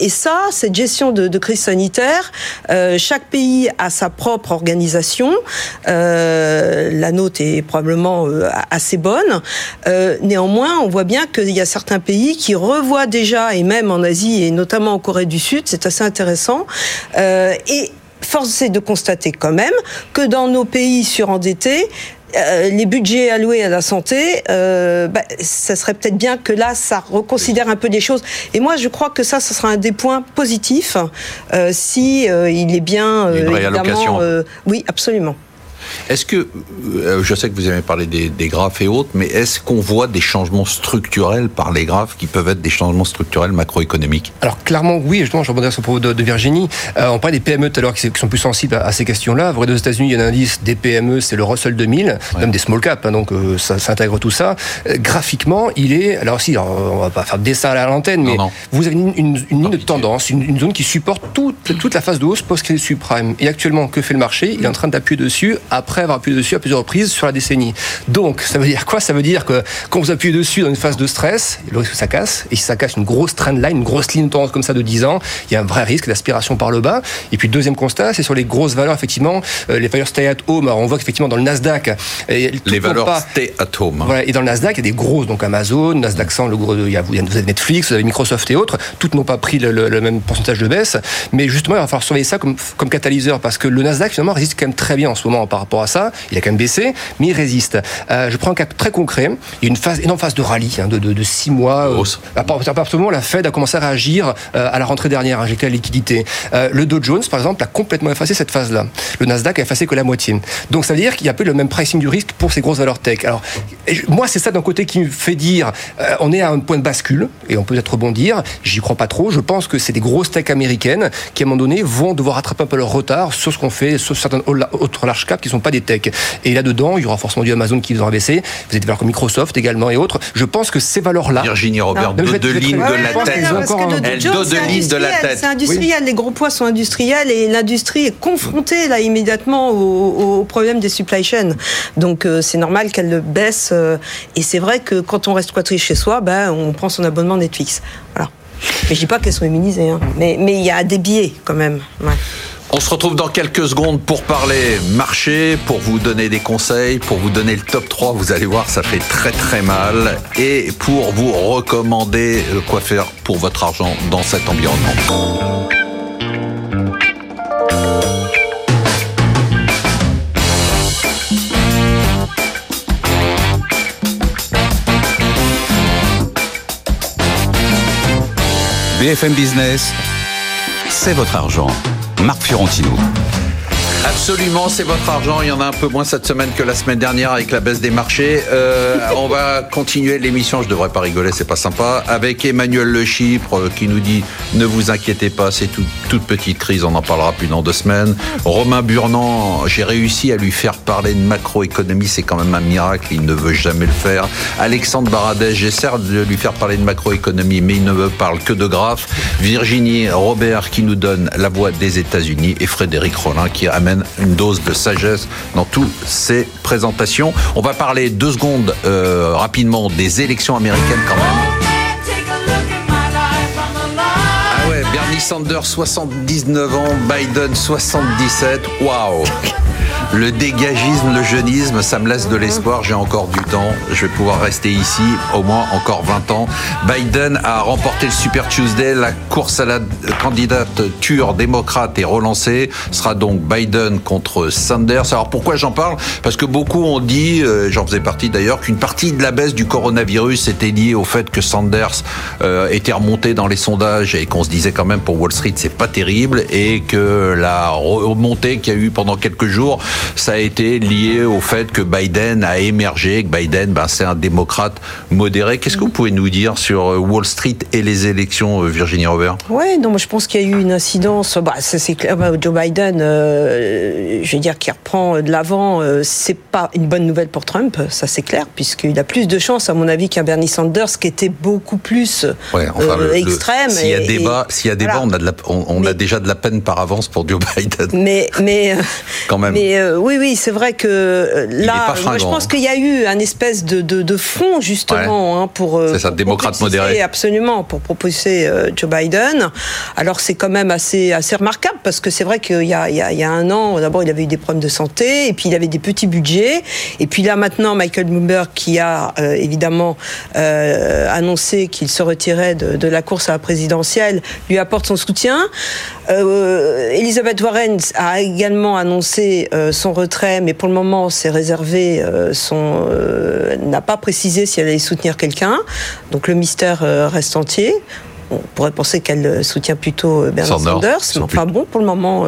Et ça, cette gestion de, de crise sanitaire, chaque pays a sa propre organisation. Euh, la nôtre est probablement euh, assez bonne. Euh, néanmoins, on voit bien qu'il y a certains pays qui revoient déjà, et même en Asie et notamment en Corée du Sud, c'est assez intéressant. Euh, et force est de constater quand même que dans nos pays surendettés, euh, les budgets alloués à la santé, euh, bah, ça serait peut-être bien que là, ça reconsidère un peu les choses. Et moi, je crois que ça, ce sera un des points positifs euh, si il est bien Une évidemment. oui, absolument. Est-ce que, euh, je sais que vous avez parlé des, des graphes et autres, mais est-ce qu'on voit des changements structurels par les graphes qui peuvent être des changements structurels macroéconomiques? Alors clairement oui, justement, je rebondirai sur le propos de, de Virginie. Euh, on parlait des PME tout à l'heure qui, sont plus sensibles à, à ces questions-là. Vous regardez aux États-Unis, il y a un indice des PME, c'est le Russell 2000, même des small caps, hein, donc euh, ça, ça intègre tout ça. Euh, graphiquement, il est, alors si, on va pas faire de dessin à l'antenne, mais non. vous avez une, une- une ligne de tendance, une, une zone qui supporte toute, toute la phase de hausse post-crédit subprime. Et actuellement, que fait le marché? Il est en train d'appuyer dessus après avoir appuyé dessus à plusieurs reprises sur la décennie. Donc, ça veut dire quoi? Ça veut dire que quand vous appuyez dessus dans une phase de stress, le risque que ça casse, et si ça casse une grosse trend line, une grosse ligne tendance comme ça de 10 ans, il y a un vrai risque d'aspiration par le bas. Et puis, deuxième constat, c'est sur les grosses valeurs, effectivement, euh, les valeurs stay at home. Alors, on voit qu'effectivement, dans le Nasdaq, elles Les valeurs pas- stay at home. hein. voilà, et dans le Nasdaq, il y a des grosses, donc Amazon, Nasdaq 100, le gros, il y a, vous avez Netflix, vous avez Microsoft et autres. Toutes n'ont pas pris le, le- le même pourcentage de baisse, mais justement, il va falloir surveiller ça comme, comme catalyseur parce que le Nasdaq finalement résiste quand même très bien en ce moment par rapport à ça. Il a quand même baissé, mais il résiste. Euh, je prends un cas très concret. Il y a une phase, énorme phase de rallye hein, de, de, de six mois. euh, à part- à partir du moment où la Fed a commencé à réagir euh, à la rentrée dernière, injecter la liquidité. Euh, le Dow Jones, par exemple, a complètement effacé cette phase-là. Le Nasdaq a effacé que la moitié. Donc ça veut dire qu'il y a un peu le même pricing du risque pour ces grosses valeurs tech. Alors moi, c'est ça d'un côté qui me fait dire on est à un point de bascule et on peut peut-être rebondir. J'y crois pas trop. Je pense que c'est des grosses tech américaines qui à un moment donné vont devoir rattraper un peu leur retard sur ce qu'on fait sur certaines autres large cap qui sont pas des tech. Et là-dedans, il y aura forcément du Amazon qui va baisser. Vous avez des valeurs comme Microsoft également et autres. Je pense que ces valeurs-là Virginie Robert, deux vais lignes de la tête. le Elle lignes de la industriel, tête. C'est industriel, les gros poids sont industriels et l'industrie est confrontée là immédiatement au, au problème des supply chains. Donc euh, c'est normal qu'elle baisse. euh, et c'est vrai que quand on reste cloîtré chez soi, ben, on prend son abonnement Netflix. Voilà. Mais je dis pas qu'elles sont immunisées, hein. mais mais il y a des biais quand même. Ouais. On se retrouve dans quelques secondes pour parler marché, pour vous donner des conseils, pour vous donner le top 3. Vous allez voir, ça fait très très mal. Et pour vous recommander euh, quoi faire pour votre argent dans cet environnement. BFM Business, c'est votre argent. Marc Fiorentino. Absolument, c'est votre argent. Il y en a un peu moins cette semaine que la semaine dernière avec la baisse des marchés. Euh, on va continuer l'émission. Je devrais pas rigoler, c'est pas sympa. Avec Emmanuel Le Chypre euh, qui nous dit ne vous inquiétez pas, c'est tout- toute petite crise. On en parlera plus dans deux semaines. Romain Burnand, j'ai réussi à lui faire parler de macroéconomie. C'est quand même un miracle. Il ne veut jamais le faire. Alexandre Baradès, j'essaie de lui faire parler de macroéconomie, mais il ne me parle que de graphes. Virginie Robert qui nous donne la voix des États-Unis et Frédéric Rollin qui amène une dose de sagesse dans toutes ses présentations. On va parler deux secondes euh, rapidement des élections américaines quand même. Ah ouais, Bernie Sanders 79 ans, Biden 77. Waouh le dégagisme, le jeunisme, ça me laisse de l'espoir. J'ai encore du temps. Je vais pouvoir rester ici au moins encore 20 ans. Biden a remporté le Super Tuesday. La course à la candidature démocrate est relancée. Ce sera donc Biden contre Sanders. Alors pourquoi j'en parle? Parce que beaucoup ont dit, euh, j'en faisais partie d'ailleurs, qu'une partie de la baisse du coronavirus était liée au fait que Sanders euh, était remonté dans les sondages et qu'on se disait quand même pour Wall Street c'est pas terrible et que la remontée qu'il y a eu pendant quelques jours ça a été lié au fait que Biden a émergé, que Biden, ben, c'est un démocrate modéré. Qu'est-ce que vous pouvez nous dire sur euh, Wall Street et les élections, euh, Virginie Robert? Ouais, non, moi je pense qu'il y a eu une incidence. Bah, c'est clair. Bah, Joe Biden, euh, je veux dire, qui reprend de l'avant, euh, c'est pas une bonne nouvelle pour Trump, ça c'est clair, puisqu'il a plus de chance, à mon avis, qu'un Bernie Sanders qui était beaucoup plus Ouais, enfin, euh, le- le- extrême. S'il y a débat, s'il y a débat, voilà. on a de la, on, on a Mais- déjà de la peine par avance pour Joe Biden. Mais, mais, Quand même. mais euh, oui, oui, c'est vrai que là, moi, je pense hein. qu'il y a eu un espèce de, de, de fond justement hein, pour. euh, C'est ça, pour démocrate modéré. Absolument, pour proposer euh, Joe Biden. Alors c'est quand même assez, assez remarquable parce que c'est vrai qu'il y a, il y, y a un an, d'abord il avait eu des problèmes de santé et puis il avait des petits budgets. Et puis là maintenant, Michael Bloomberg qui a euh, évidemment annoncé qu'il se retirait de, de la course à la présidentielle, lui apporte son soutien. Elisabeth Warren a également annoncé son retrait, mais pour le moment, c'est réservé. euh, son euh, n'a pas précisé si elle allait soutenir quelqu'un. Donc le mystère euh, reste entier. On pourrait penser qu'elle euh, soutient plutôt euh, Bernie Sanders. Mais enfin bon, pour le moment,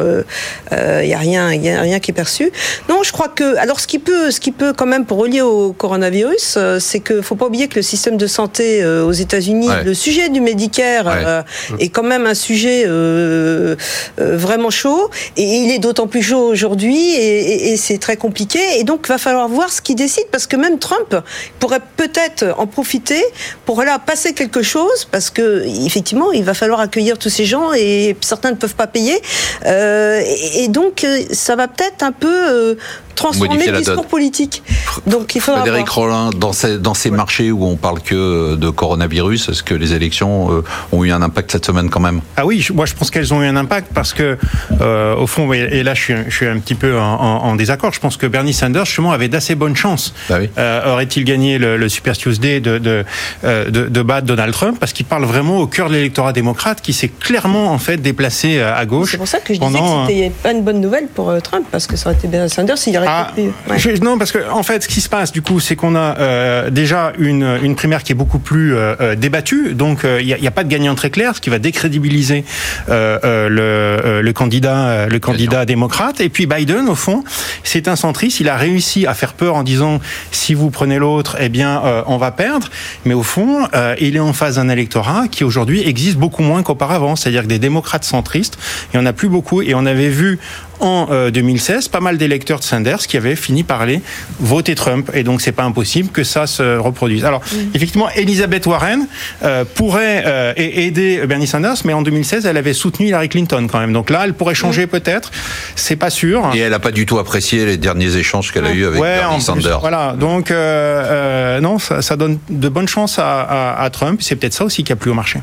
il n'y a rien, il y a rien qui est perçu. Non, je crois que alors ce qui peut, ce qui peut quand même pour relier au coronavirus, euh, c'est que faut pas oublier que le système de santé euh, aux États-Unis, Ouais. le sujet du Medicare Ouais. euh, est quand même un sujet euh, euh, vraiment chaud et il est d'autant plus chaud aujourd'hui et, et- et c'est très compliqué et donc va falloir voir ce qu'il décide parce que même Trump pourrait peut-être en profiter pour là passer quelque chose parce que effectivement il va falloir accueillir tous ces gens et certains ne peuvent pas payer Euh, et, et donc euh, ça va peut-être un peu euh, transformer le discours donne. politique. Donc il faudra Frédéric. Rollin, dans ces, dans ces marchés où on parle que de coronavirus, est-ce que les élections euh, ont eu un impact cette semaine quand même? Ah oui, moi je pense qu'elles ont eu un impact parce que, euh, au fond, et là je suis, je suis un petit peu en, en- en désaccord, je pense que Bernie Sanders, justement, avait d'assez bonnes chances. Bah oui. Euh, Aurait-il gagné le, le Super Tuesday de, de, de, de battre Donald Trump? Parce qu'il parle vraiment au cœur de l'électorat démocrate qui s'est clairement en fait déplacé euh, à gauche. C'est pour ça que je pendant, disais que c'était pas une bonne nouvelle pour euh, Trump parce que ça aurait été Bernie Sanders s'il aurait Ah, été plus. ouais. je- non, parce que en fait, ce qui se passe du coup, c'est qu'on a euh, déjà une, une primaire qui est beaucoup plus euh, euh, débattue. Donc, euh, il n'y a, y a pas de gagnant très clair, ce qui va décrédibiliser euh, euh, le, euh, le candidat, euh, le candidat démocrate. Et puis Biden, au fond, c'est un centriste. Il a réussi à faire peur en disant si vous prenez l'autre, eh bien, euh, on va perdre. Mais au fond, euh, il est en face d'un électorat qui aujourd'hui existe beaucoup moins qu'auparavant. C'est-à-dire que des démocrates centristes, il y en a plus beaucoup. Et on avait vu en euh, 2016 pas mal d'électeurs de Sanders qui avaient fini par aller voter Trump et donc c'est pas impossible que ça se reproduise. Alors effectivement Elizabeth Warren euh, pourrait euh, aider Bernie Sanders mais en 2016 elle avait soutenu Hillary Clinton quand même donc là elle pourrait changer peut-être c'est pas sûr. Et elle n'a pas du tout apprécié les derniers échanges qu'elle a eus avec Ouais, Bernie plus, Sanders. voilà. Donc, euh, euh, non, ça, ça donne de bonnes chances à, à- à Trump. C'est peut-être ça aussi qui a plu au marché.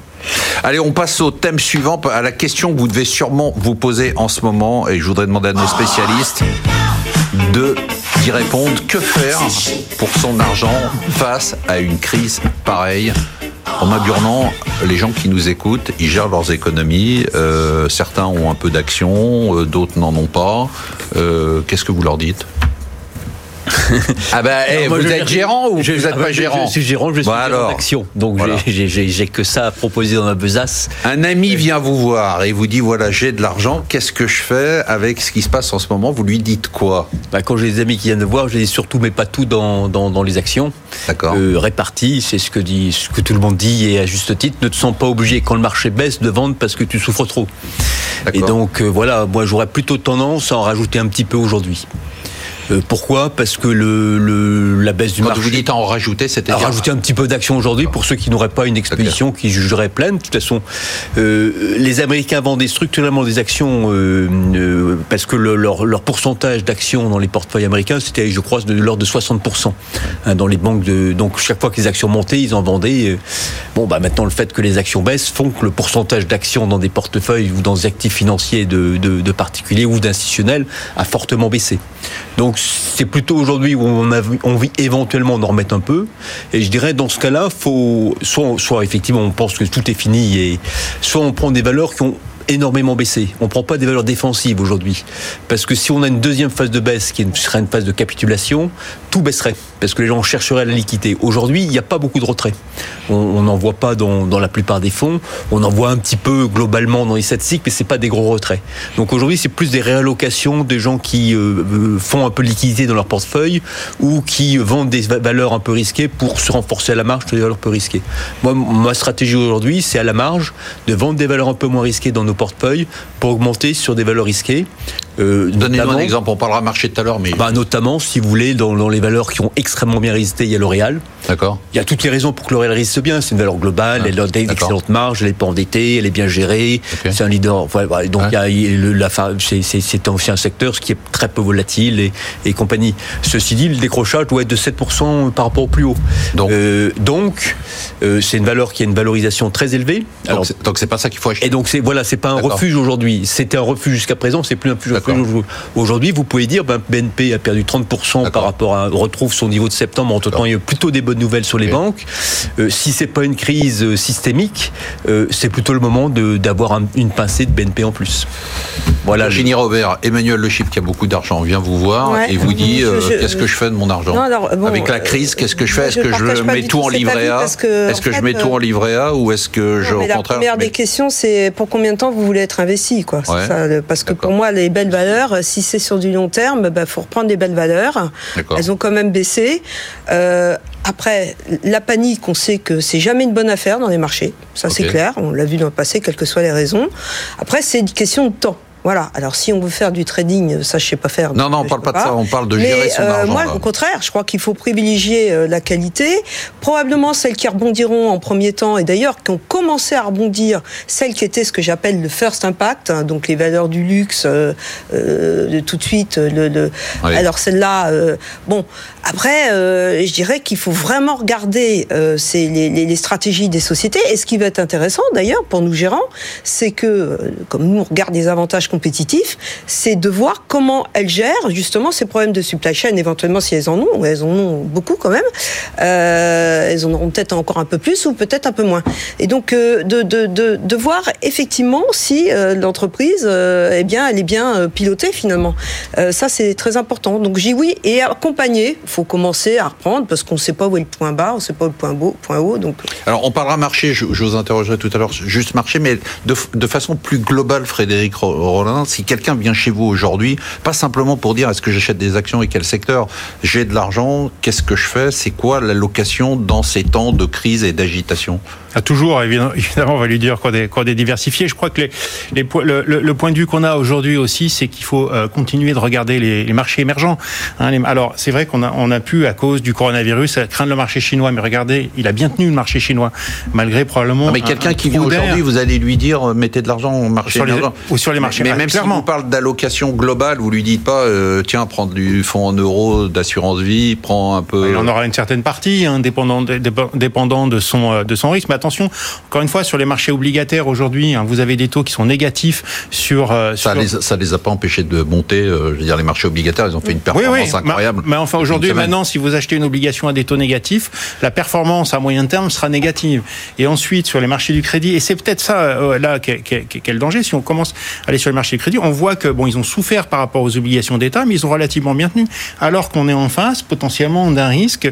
Allez, on passe au thème suivant, à la question que vous devez sûrement vous poser en ce moment, et je voudrais demander à nos spécialistes de d'y répondre. Que faire pour son argent face à une crise pareille? En Burnand, les gens qui nous écoutent, ils gèrent leurs économies. euh, certains ont un peu d'actions, euh, d'autres n'en ont pas. Euh, Qu'est-ce que vous leur dites? Ah ben, eh, Alors, moi, vous je- êtes gérant ou je- vous n'êtes ah, pas gérant Je suis gérant, je suis Bon, gérant d'action. Donc Voilà. j'ai- que ça à proposer dans ma besace. Un ami vient vous voir et vous dit voilà j'ai de l'argent, qu'est-ce que je fais avec ce qui se passe en ce moment? Vous lui dites quoi? Bah, quand j'ai des amis qui viennent me voir, je dis surtout mais pas tout dans, dans, dans les actions. D'accord. Euh, répartis, c'est ce que dit ce que tout le monde dit et à juste titre. Ne te sens pas obligé quand le marché baisse de vendre parce que tu souffres trop. Et donc euh, voilà, moi j'aurais plutôt tendance à en rajouter un petit peu aujourd'hui. Euh, pourquoi Parce que le, le- la baisse du Quand marché. vous dites en rajouter, c'est-à-dire rajouter un petit peu d'action aujourd'hui pour ceux qui n'auraient pas une exposition qui jugerait pleine. De toute façon, euh, les Américains vendaient structurellement des actions euh, euh, parce que le- leur, leur pourcentage d'actions dans les portefeuilles américains, c'était, je crois, de l'ordre de 60% hein, dans les banques. De, donc chaque fois que les actions montaient, ils en vendaient. euh, bon, bah maintenant, le fait que les actions baissent font que le pourcentage d'actions dans des portefeuilles ou dans des actifs financiers de, de, de particuliers ou d'institutionnels a fortement baissé. Donc c'est plutôt aujourd'hui où on envie éventuellement d'en remettre un peu. Et je dirais dans ce cas-là, faut soit, soit effectivement on pense que tout est fini et soit on prend des valeurs qui ont énormément baissé. On prend pas des valeurs défensives aujourd'hui. Parce que si on a une deuxième phase de baisse qui serait une phase de capitulation, tout baisserait. Parce que les gens chercheraient la liquidité. Aujourd'hui, il n'y a pas beaucoup de retrait. On n'en voit pas dans, la plupart des fonds. On en voit un petit peu globalement dans les statistiques, mais c'est pas des gros retraits. Donc aujourd'hui, c'est plus des réallocations des gens qui euh, euh, font un peu de liquidité dans leur portefeuille ou qui vendent des va- valeurs un peu risquées pour se renforcer à la marge des valeurs peu risquées. Moi, ma stratégie aujourd'hui, c'est à la marge de vendre des valeurs un peu moins risquées dans nos portefeuilles pour augmenter sur des valeurs risquées. Euh, Donnez-nous un exemple, on parlera marché tout à l'heure, mais bah, notamment, si vous voulez, dans, dans les valeurs qui ont extrêmement bien résisté, il y a L'Oréal. d'accord. Il y a toutes les raisons pour que L'Oréal résiste bien. C'est une valeur globale, Ah, elle a d'excellentes marges, elle n'est pas endettée, elle est bien gérée. C'est un leader. Voilà. donc Ouais. il y a le- la, fa- c'est, aussi un secteur ce qui est très peu volatile et, et compagnie. Ceci dit, le décrochage doit être de 7% par rapport au plus haut. Donc- Euh, donc euh, c'est une valeur qui a une valorisation très élevée. Alors, Donc c'est- pas ça qu'il faut acheter. et donc c'est voilà, c'est pas un refuge aujourd'hui. C'était un refuge jusqu'à présent, c'est plus un refuge. Aujourd'hui. Vous pouvez dire, ben, BNP a perdu 30% D'accord. par rapport à retrouve son niveau de septembre. Entre temps, D'accord. il y a plutôt des bonnes nouvelles sur les banques. Euh, si c'est pas une crise euh, systémique, euh, c'est plutôt le moment de- d'avoir un- une pincée de BNP en plus. Voilà. Virginie Robert, Emmanuel Le Chip qui a beaucoup d'argent vient vous voir Ouais. et vous dit euh, qu'est-ce que je fais de mon argent Non, alors, bon, Avec la crise, qu'est-ce que je fais Est-ce je que je mets tout tout en livret A Est-ce en que je mets tout en livret A ou est-ce que je Non, mais au la contraire première je des questions, c'est pour combien de temps vous voulez être investi, quoi. C'est Ouais. ça, le- parce que pour moi, les belles valeurs, si c'est sur du long terme, bah, faut reprendre des belles valeurs. Elles ont quand même baissé. Euh, après, la panique, on sait que c'est jamais une bonne affaire dans les marchés. Ça, c'est clair. On l'a vu dans le passé, quelles que soient les raisons. Après, c'est une question de temps. Voilà. Alors, si on veut faire du trading, ça, je sais pas faire. Non, non, on parle pas de ça, on parle de gérer Mais, son euh, argent, Moi, là. au contraire, je crois qu'il faut privilégier euh, la qualité. Probablement celles qui rebondiront en premier temps, et d'ailleurs qui ont commencé à rebondir, celles qui étaient ce que j'appelle le first impact, hein, donc les valeurs du luxe, euh, euh, de tout de suite. Le, le- Oui. Alors celle-là, euh, bon, après, euh, je dirais qu'il faut vraiment regarder euh, les, les- les stratégies des sociétés. Et ce qui va être intéressant, d'ailleurs, pour nous gérants, c'est que, comme nous, on regarde les avantages c'est de voir comment elles gèrent justement ces problèmes de supply chain, éventuellement si elles en ont, elles en ont beaucoup quand même, euh, elles en auront peut-être encore un peu plus ou peut-être un peu moins. Et donc euh, de, voir effectivement si euh, l'entreprise, eh bien, elle est bien pilotée finalement. Ça c'est très important. Donc j'ai oui et accompagner. Il faut commencer à reprendre parce qu'on ne sait pas où est le point bas, on ne sait pas où est le point beau, point haut. Donc Alors, on parlera marché, je, vous interrogerai tout à l'heure, juste marché, mais de, de façon plus globale, Frédéric Ro- Si quelqu'un vient chez vous aujourd'hui, pas simplement pour dire est-ce que j'achète des actions et quel secteur, j'ai de l'argent, qu'est-ce que je fais, c'est quoi l'allocation dans ces temps de crise et d'agitation? Ah, toujours, évidemment, on va lui dire qu'on est, qu'on est diversifié. Je crois que les, les, po- le, le- le point de vue qu'on a aujourd'hui aussi, c'est qu'il faut euh, continuer de regarder les, les marchés émergents. Hein, les- alors, c'est vrai qu'on a, on a pu, à cause du coronavirus, craindre le marché chinois, mais regardez, il a bien tenu le marché chinois, malgré probablement. Non, mais un- quelqu'un un qui vient aujourd'hui, vous allez lui dire euh, mettez de l'argent au marché Sur les- ou sur les marchés Mais émergents, même clairement. si vous parle d'allocation globale, vous lui dites pas euh, tiens, prends du fonds en euros d'assurance vie, prends un peu. Il en aura une certaine partie, hein, dépendant, de, dépe- dépendant de son euh, de son risque. Mais attention, encore une fois, sur les marchés obligataires aujourd'hui, hein, vous avez des taux qui sont négatifs sur. euh, Ça sur- les, ça les a pas empêchés de monter. euh, je veux dire, les marchés obligataires, ils ont fait une performance oui. incroyable. Mais, mais enfin, aujourd'hui, maintenant, si vous achetez une obligation à des taux négatifs, la performance à moyen terme sera négative. Et ensuite, sur les marchés du crédit, et c'est peut-être ça, là, qu'est- qu'est le danger, si on commence à aller sur les marchés crédit, on voit que bon, ils ont souffert par rapport aux obligations d'État, mais ils ont relativement bien tenu. Alors qu'on est en face potentiellement d'un risque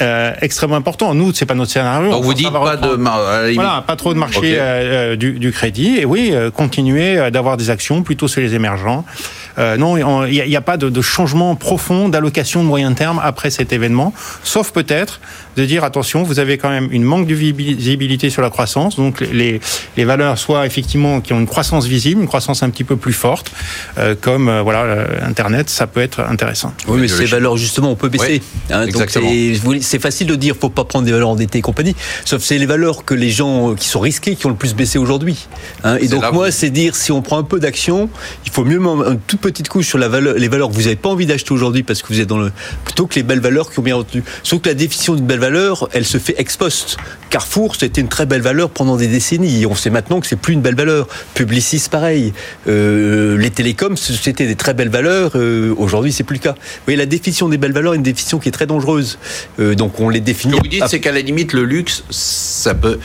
euh, extrêmement important. Nous, c'est pas notre scénario. Donc On vous dites pas reprendre. de... mar- limite- Voilà, pas trop de marché euh, euh, du, du crédit. Et oui, euh, continuer euh, d'avoir des actions plutôt sur les émergents. Euh, non, il n'y a, il y a pas de, de changement profond d'allocation de moyen terme après cet événement, sauf peut-être de dire attention, vous avez quand même une manque de visibilité sur la croissance, donc les, les valeurs soit effectivement qui ont une croissance visible, une croissance un petit peu plus forte, euh, comme euh, voilà Internet, ça peut être intéressant. Oui, mais ces valeurs, justement, on peut baisser. Oui, Hein, c'est facile de dire, faut pas prendre des valeurs endettées et compagnie. Sauf c'est les valeurs que les gens qui sont risqués qui ont le plus baissé aujourd'hui. Hein, et donc moi, c'est dire si on prend un peu d'action, il faut mieux mettre une toute petite couche sur la valeur, les valeurs que vous n'avez pas envie d'acheter aujourd'hui parce que vous êtes dans le plutôt que les belles valeurs qui ont bien retenu. Sauf que la définition d'une belle valeur, elle se fait ex post. Carrefour, c'était une très belle valeur pendant des décennies. On sait maintenant que c'est plus une belle valeur. Publicis, pareil. Euh, les télécoms, c'était des très belles valeurs. Euh, aujourd'hui, c'est plus le cas. Vous voyez, la définition des belles valeurs est une définition qui est très dangereuse. Euh, donc on les Ce définit. que vous dites, à- c'est qu'à la limite, le luxe, ça peut.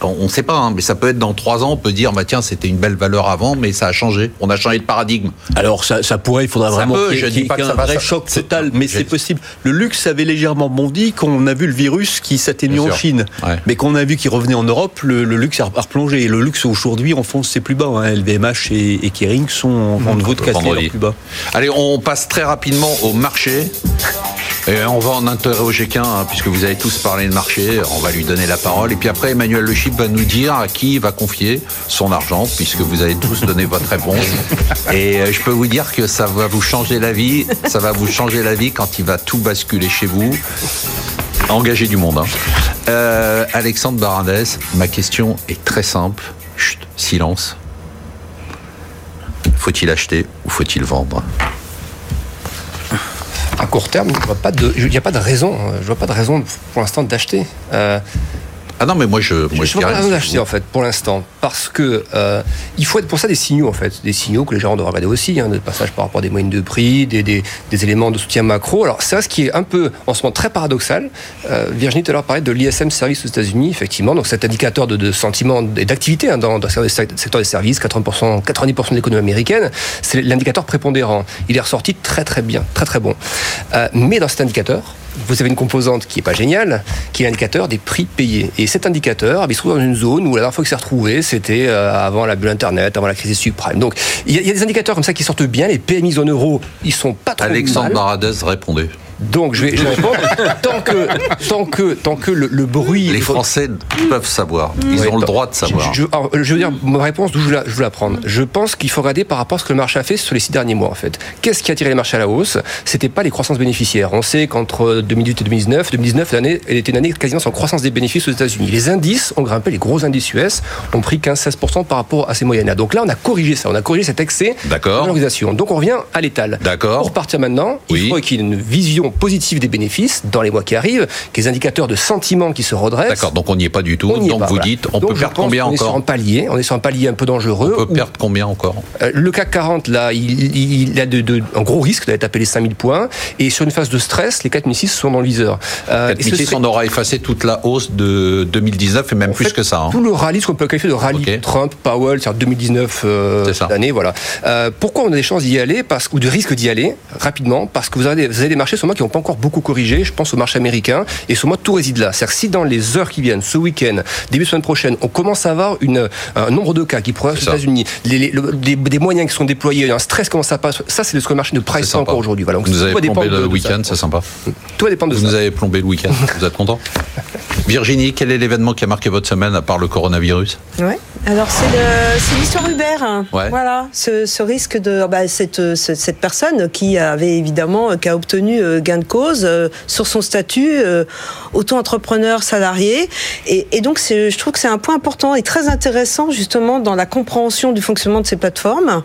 On ne sait pas, hein, mais ça peut être dans trois ans, on peut dire, bah tiens, c'était une belle valeur avant, mais ça a changé. On a changé de paradigme. Alors ça, ça pourrait, il faudra Ça vraiment peut, qu'il y ait- un vrai ça- choc total, mais c'est possible. Le luxe avait légèrement bondi quand on a vu le virus qui s'atténue en sûr. Chine, Ouais. mais quand on a vu qu'il revenait en Europe, le, le luxe a, replongé. Et le luxe aujourd'hui enfonce ses plus bas. Hein. LVMH et, et Kering sont en rendez-vous de casser leurs plus bas. Allez, on passe très rapidement au marché. Et on va en interroger qu'un, hein, puisque vous avez tous parlé de marché. On va lui donner la parole. Et puis après, Emmanuel Le Chip va nous dire à qui il va confier son argent, puisque vous avez tous donné votre réponse. Et euh, je peux vous dire que ça va vous changer la vie. Ça va vous changer la vie quand il va tout basculer chez vous. Engager du monde. hein. Euh, Alexandre Barandès, ma question est très simple. Chut, silence. Faut-il acheter ou faut-il vendre? À court terme, je vois pas de- il n'y a pas de raison. euh, Je vois pas de raison pour l'instant d'acheter. Euh, Ah non, mais moi je, moi, je je vois pas de raison d'acheter en fait pour l'instant parce que euh, il faut être pour ça des signaux en fait, des signaux que les gens doivent regarder aussi, hein, de passage par rapport à des moyennes de prix, des, des, des éléments de soutien macro. Alors c'est ce qui est un peu en ce moment très paradoxal. Euh, Virginie tout à l'heure parlait de l'ISM Service aux États-Unis, effectivement, donc cet indicateur de, de sentiment et d'activité hein, dans, dans le secteur des services, 80%, 90% de l'économie américaine, c'est l'indicateur prépondérant. Il est ressorti très très bien, très très bon. Euh, mais dans cet indicateur, vous avez une composante qui est pas géniale, qui est l'indicateur des prix payés. Et cet indicateur, il se trouve dans une zone où la dernière fois qu'il s'est retrouvé, c'était euh, avant la bulle Internet, avant la crise des subprimes. Donc, il y, a- il y a des indicateurs comme ça qui sortent bien. Les PMI zone euro, ils sont pas trop Alexandre mal. Baradez répondez. Donc, je vais, je vais répondre. tant que, tant que, tant que le, le bruit. Les Français peuvent savoir. Ils Ouais, ont le droit de savoir. Je, je- alors, je veux dire, ma réponse, d'où je veux la, je veux la prendre. Je pense qu'il faut regarder par rapport à ce que le marché a fait sur les six derniers mois, en fait. Qu'est-ce qui a tiré les marchés à la hausse? C'était pas les croissances bénéficiaires. On sait qu'entre 2008 et 2019, 2019, l'année, elle était une année quasiment sans croissance des bénéfices aux États-Unis. Les indices ont grimpé, les gros indices US ont pris 15-16% par rapport à ces moyennes-là. Donc là, on a corrigé ça. On a corrigé cet excès de valorisation. Donc on revient à l'étal. D'accord. Pour partir maintenant, Oui. il faut qu'il y ait une vision positive des bénéfices dans les mois qui arrivent, les indicateurs de sentiment qui se redressent. D'accord, donc on n'y est pas du tout. On Donc pas, vous voilà. dites, on Donc peut perdre combien qu'on est sur un encore palier, on est sur un palier un peu dangereux. On peut perdre combien encore? Euh, le CAC 40, là, il, a de, de- un gros risque d'aller taper les 5000 points. Et sur une phase de stress, les 4006 sont dans le viseur. Euh, et ce 4006, serait- on aura effacé toute la hausse de 2019 et même en plus fait, que ça. hein. Tout le rallye, ce qu'on peut qualifier de rallye. Trump, Powell, c'est-à-dire 2019 euh, C'est ça. cette année, voilà. Euh, pourquoi on a des chances d'y aller? Parce, ou de risque d'y aller rapidement Parce que vous avez, des, vous avez des marchés sur moi qui n'ont pas encore beaucoup corrigé. Je pense au marché américain et sur moi tout réside là. C'est-à-dire que si dans les heures qui viennent, ce week-end, début de semaine prochaine, on commence à avoir une, un nombre de cas qui progressent C'est aux. États-Unis, les, les- le- des, des moyens qui sont déployés, un stress comment ça passe, ça c'est ce que le marché ne price pas encore aujourd'hui. Voilà. Donc, Vous avez va dépendre plombé de- le de ça. week-end, c'est sympa. Tout va dépendre de Vous ça. nous avez plombé le week-end. Vous êtes content Virginie, quel est l'événement qui a marqué votre semaine à part le coronavirus? Ouais. Alors c'est l'histoire Uber. hein. Ouais. Voilà, ce, ce risque de bah, cette, ce- cette personne qui avait évidemment qui a obtenu euh, gain de cause euh, sur son statut euh, auto-entrepreneur salarié. Et, donc je trouve que c'est un point important et très intéressant justement dans la compréhension du fonctionnement de ces plateformes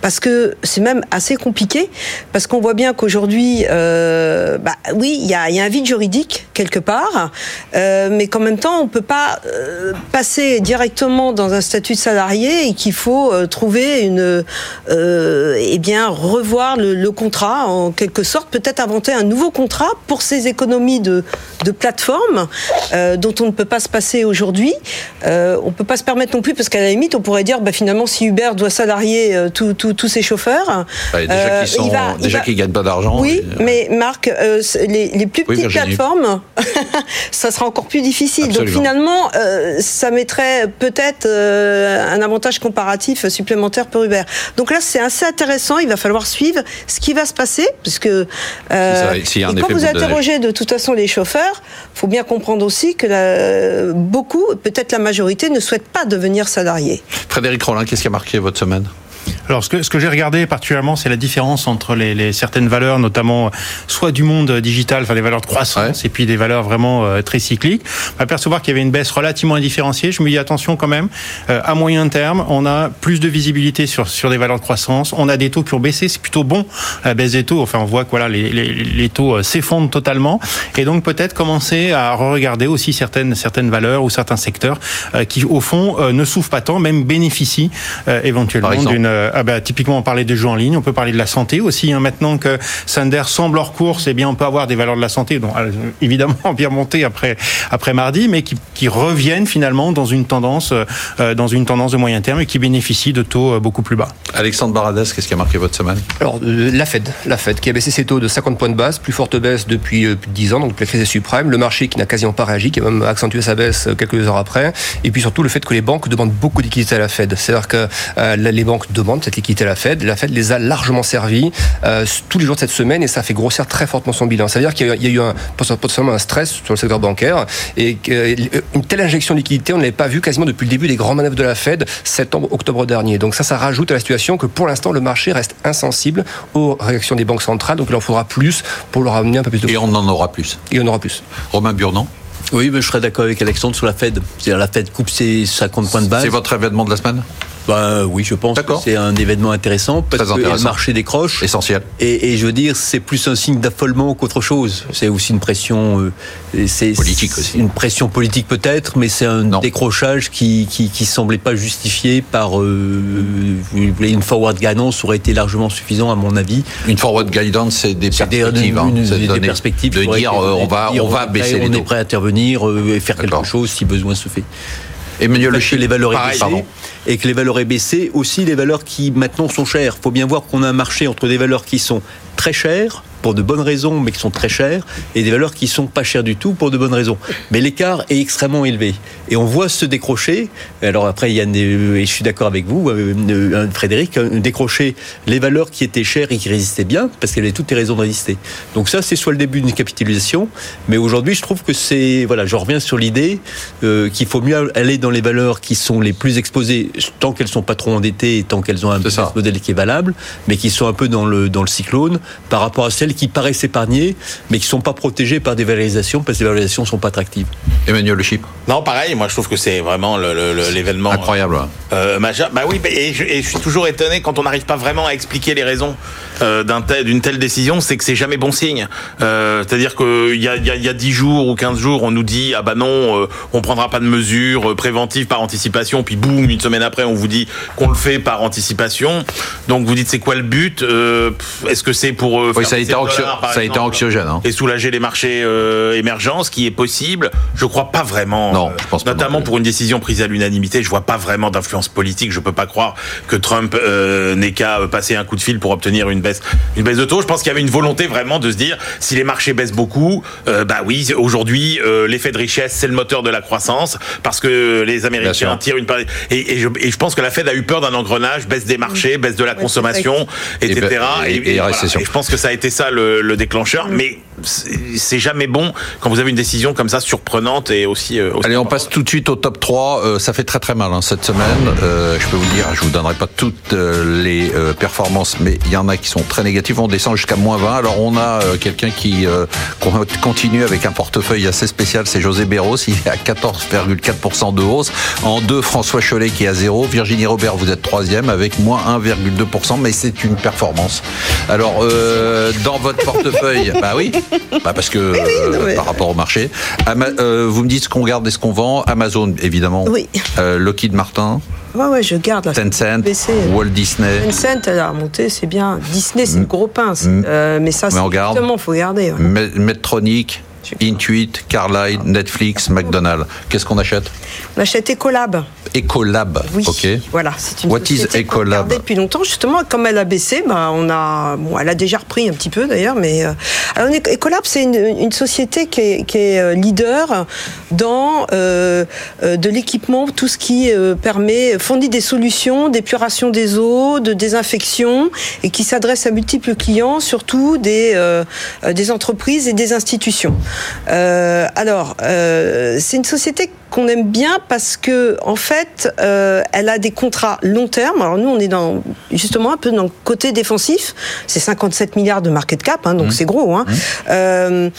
parce que c'est même assez compliqué parce qu'on voit bien qu'aujourd'hui euh, bah, oui il y a, un vide juridique quelque part mais qu'en même temps on peut pas passer directement dans un statut de salarié et qu'il faut trouver une, eh bien, revoir le, le contrat en quelque sorte, peut-être inventer un nouveau contrat pour ces économies de, de plateforme euh, dont on ne peut pas se passer aujourd'hui. Euh, on peut pas se permettre non plus parce qu'à la limite, on pourrait dire, bah, finalement, si Uber doit salarier euh, tous ses chauffeurs, Ouais, déjà qu'ils va- qu'ils gagnent pas d'argent. oui, et, mais Marc, les, les plus petites plateformes, ça sera encore plus difficile. Absolument. Donc finalement, ça mettrait peut-être un avantage comparatif supplémentaire pour Uber. Donc là, c'est assez intéressant. Il va falloir suivre ce qui va se passer, puisque euh, quand effet vous interrogez de toute façon les chauffeurs, faut bien comprendre aussi que la- beaucoup, peut-être la majorité, ne souhaitent pas devenir salariés. Frédéric Rollin, qu'est-ce qui a marqué votre semaine? Alors, ce que, ce que j'ai regardé particulièrement, c'est la différence entre les, les certaines valeurs, notamment euh, soit du monde digital, enfin des valeurs de croissance, et puis des valeurs vraiment euh, très cycliques. On va percevoir qu'il y avait une baisse relativement indifférenciée. Je me dis attention quand même. euh, à moyen terme, on a plus de visibilité sur sur des valeurs de croissance. On a des taux qui ont baissé, c'est plutôt bon. La baisse des taux, enfin on voit que voilà les, les, les taux euh, s'effondrent totalement, et donc peut-être commencer à regarder aussi certaines certaines valeurs ou certains secteurs euh, qui au fond euh, ne souffrent pas tant, même bénéficient euh, éventuellement d'une euh, ah bah, typiquement, on parlait de jeux en ligne, on peut parler de la santé aussi. Hein, maintenant que Sander semble hors course, eh bien, on peut avoir des valeurs de la santé, donc euh, évidemment bien montées après après mardi, mais qui, qui reviennent finalement dans une tendance euh, dans une tendance de moyen terme et qui bénéficient de taux euh, beaucoup plus bas. Alexandre Baradès, qu'est-ce qui a marqué votre semaine? Alors, euh, la Fed, la Fed qui a baissé ses taux de 50 points de base, plus forte baisse depuis euh, plus de 10 ans, donc la crise est suprême. Le marché qui n'a quasiment pas réagi, qui a même accentué sa baisse euh, quelques heures après. Et puis surtout le fait que les banques demandent beaucoup de liquidités à la Fed. C'est-à-dire que euh, les banques demandent cette liquidité à la Fed. La Fed les a largement servis euh, tous les jours de cette semaine et ça fait grossir très fortement son bilan. C'est-à-dire qu'il y a eu- un, potentiellement un stress sur le secteur bancaire et qu'une telle injection de liquidité, on ne l'avait pas vu quasiment depuis le début des grandes manœuvres de la Fed, septembre, octobre dernier. Donc ça, ça rajoute à la situation que pour l'instant, le marché reste insensible aux réactions des banques centrales. Donc il en faudra plus pour leur amener un peu plus de Et on en aura plus. et on aura plus. Romain Burnand, Oui, mais je serais d'accord avec Alexandre sur la Fed. C'est-à-dire la Fed coupe ses 50 points de base. c'est votre événement de la semaine? Bah, oui, je pense que c'est un événement intéressant parce Très que le marché décroche. Essentiel. Et, et je veux dire, c'est plus un signe d'affolement qu'autre chose. C'est aussi une pression, euh, c'est Politique aussi. Une pression politique peut-être, mais c'est un Non. décrochage qui, qui qui semblait pas justifié par euh, une forward guidance aurait été largement suffisant à mon avis. Une forward guidance, c'est des C'est des, perspectives. hein. une- des donner- perspectives de dire euh, on va, on va baisser prêt- les On est prêt à intervenir et faire quelque chose si besoin se fait. Emmanuel Le Parce que les valeurs Pareil, aient baissé pardon. et que les valeurs aient baissé, aussi les valeurs qui maintenant sont chères. Il faut bien voir qu'on a un marché entre des valeurs qui sont très chères pour de bonnes raisons, mais qui sont très chères, et des valeurs qui sont pas chères du tout pour de bonnes raisons. Mais l'écart est extrêmement élevé. Et on voit se décrocher, alors après, Yann, euh, et je suis d'accord avec vous, euh, euh, Frédéric, euh, décrocher les valeurs qui étaient chères et qui résistaient bien, parce qu'elles avaient toutes les raisons de résister. Donc ça, c'est soit le début d'une capitalisation, mais aujourd'hui, je trouve que c'est, voilà, je reviens sur l'idée euh, qu'il faut mieux aller dans les valeurs qui sont les plus exposées, tant qu'elles sont pas trop endettées et tant qu'elles ont un model qui est valable, mais qui sont un peu dans le, dans le cyclone, par rapport à celles qui paraissent épargnées, mais qui sont pas protégées par des valorisations, parce que les valorisations sont pas attractives. Emmanuel Le Chip. Non, pareil, moi je trouve que c'est vraiment l'événement Incroyable. euh, majeur. Bah oui, et je, et je suis toujours étonné quand on n'arrive pas vraiment à expliquer les raisons euh, tel- d'une telle décision, c'est que c'est jamais bon signe. Euh, C'est-à-dire qu'il y a, il y, a, y a 10 jours ou 15 jours, on nous dit ah bah non, euh, on prendra pas de mesures euh, préventives par anticipation, puis boum, une semaine après, on vous dit qu'on le fait par anticipation. Donc vous dites c'est quoi le but Euh, Est-ce que c'est pour euh, Oui, faire ça a été, anxio- dollar, par ça a été anxiogène. hein. et soulager les marchés euh, émergents, ce qui est possible. Je crois pas vraiment. Non, euh, je pense pas Notamment pour une décision prise à l'unanimité, je vois pas vraiment d'influence politique. Je peux pas croire que Trump euh, n'ait qu'à euh, passer un coup de fil pour obtenir une baisse, une baisse de taux. Je pense qu'il y avait une volonté vraiment de se dire si les marchés baissent beaucoup, euh, bah oui, aujourd'hui euh, l'effet de richesse c'est le moteur de la croissance parce que les Américains tirent une part- et, et, je, et je pense que la Fed a eu peur d'un engrenage, baisse des marchés, baisse de la consommation, Et etc. ba- et- et voilà. récession. Et je pense que ça a été ça le, le déclencheur, mais c'est jamais bon quand vous avez une décision comme ça surprenante et aussi. euh, aussi Allez, on passe tout de suite au top 3. Euh, ça fait très très mal hein, cette semaine. Euh, je peux vous dire, je vous donnerai pas toutes euh, les euh, performances, mais il y en a qui sont très négatives. On descend jusqu'à moins 20. Alors on a euh, quelqu'un qui euh, con- continue avec un portefeuille assez spécial, c'est José Berros. Il est à 14,4% de hausse. En deux, François Chollet qui est à 0. Virginie Robert, vous êtes troisième avec moins 1,2%, mais c'est une performance. Alors euh, dans votre portefeuille, bah oui, bah parce que oui, non, euh, mais- par rapport au marché. Ama- euh, vous me dites ce qu'on garde et ce qu'on vend. Amazon, évidemment. Oui. Euh, Lockheed Martin, Ouais, ouais, je garde là. Tencent, baissé. Walt Disney. Tencent, elle a remonté, c'est bien. Disney, c'est le gros pince. Euh, mais ça, c'est justement, faut garder. ouais. Me- Medtronic, Intuit, Carlyle, Netflix, McDonald's. Qu'est-ce qu'on achète On achète Ecolab. Ecolab. Oui. Ok. Voilà, c'est une What is Ecolab depuis longtemps. Justement, comme elle a baissé, bah, on a, bon, elle a déjà repris un petit peu d'ailleurs, mais euh, alors Ecolab, c'est une, une société qui est, qui est, euh, leader dans euh, de l'équipement, tout ce qui euh, permet fournit des solutions d'épuration des eaux, de désinfection, et qui s'adresse à multiples clients, surtout des euh, des entreprises et des institutions. Euh, alors, euh, c'est une société qu'on aime bien parce que en fait, euh, elle a des contrats long terme. Alors nous, on est dans justement un peu dans le côté défensif. C'est 57 milliards de market cap, hein, donc c'est gros. Hein. Euh,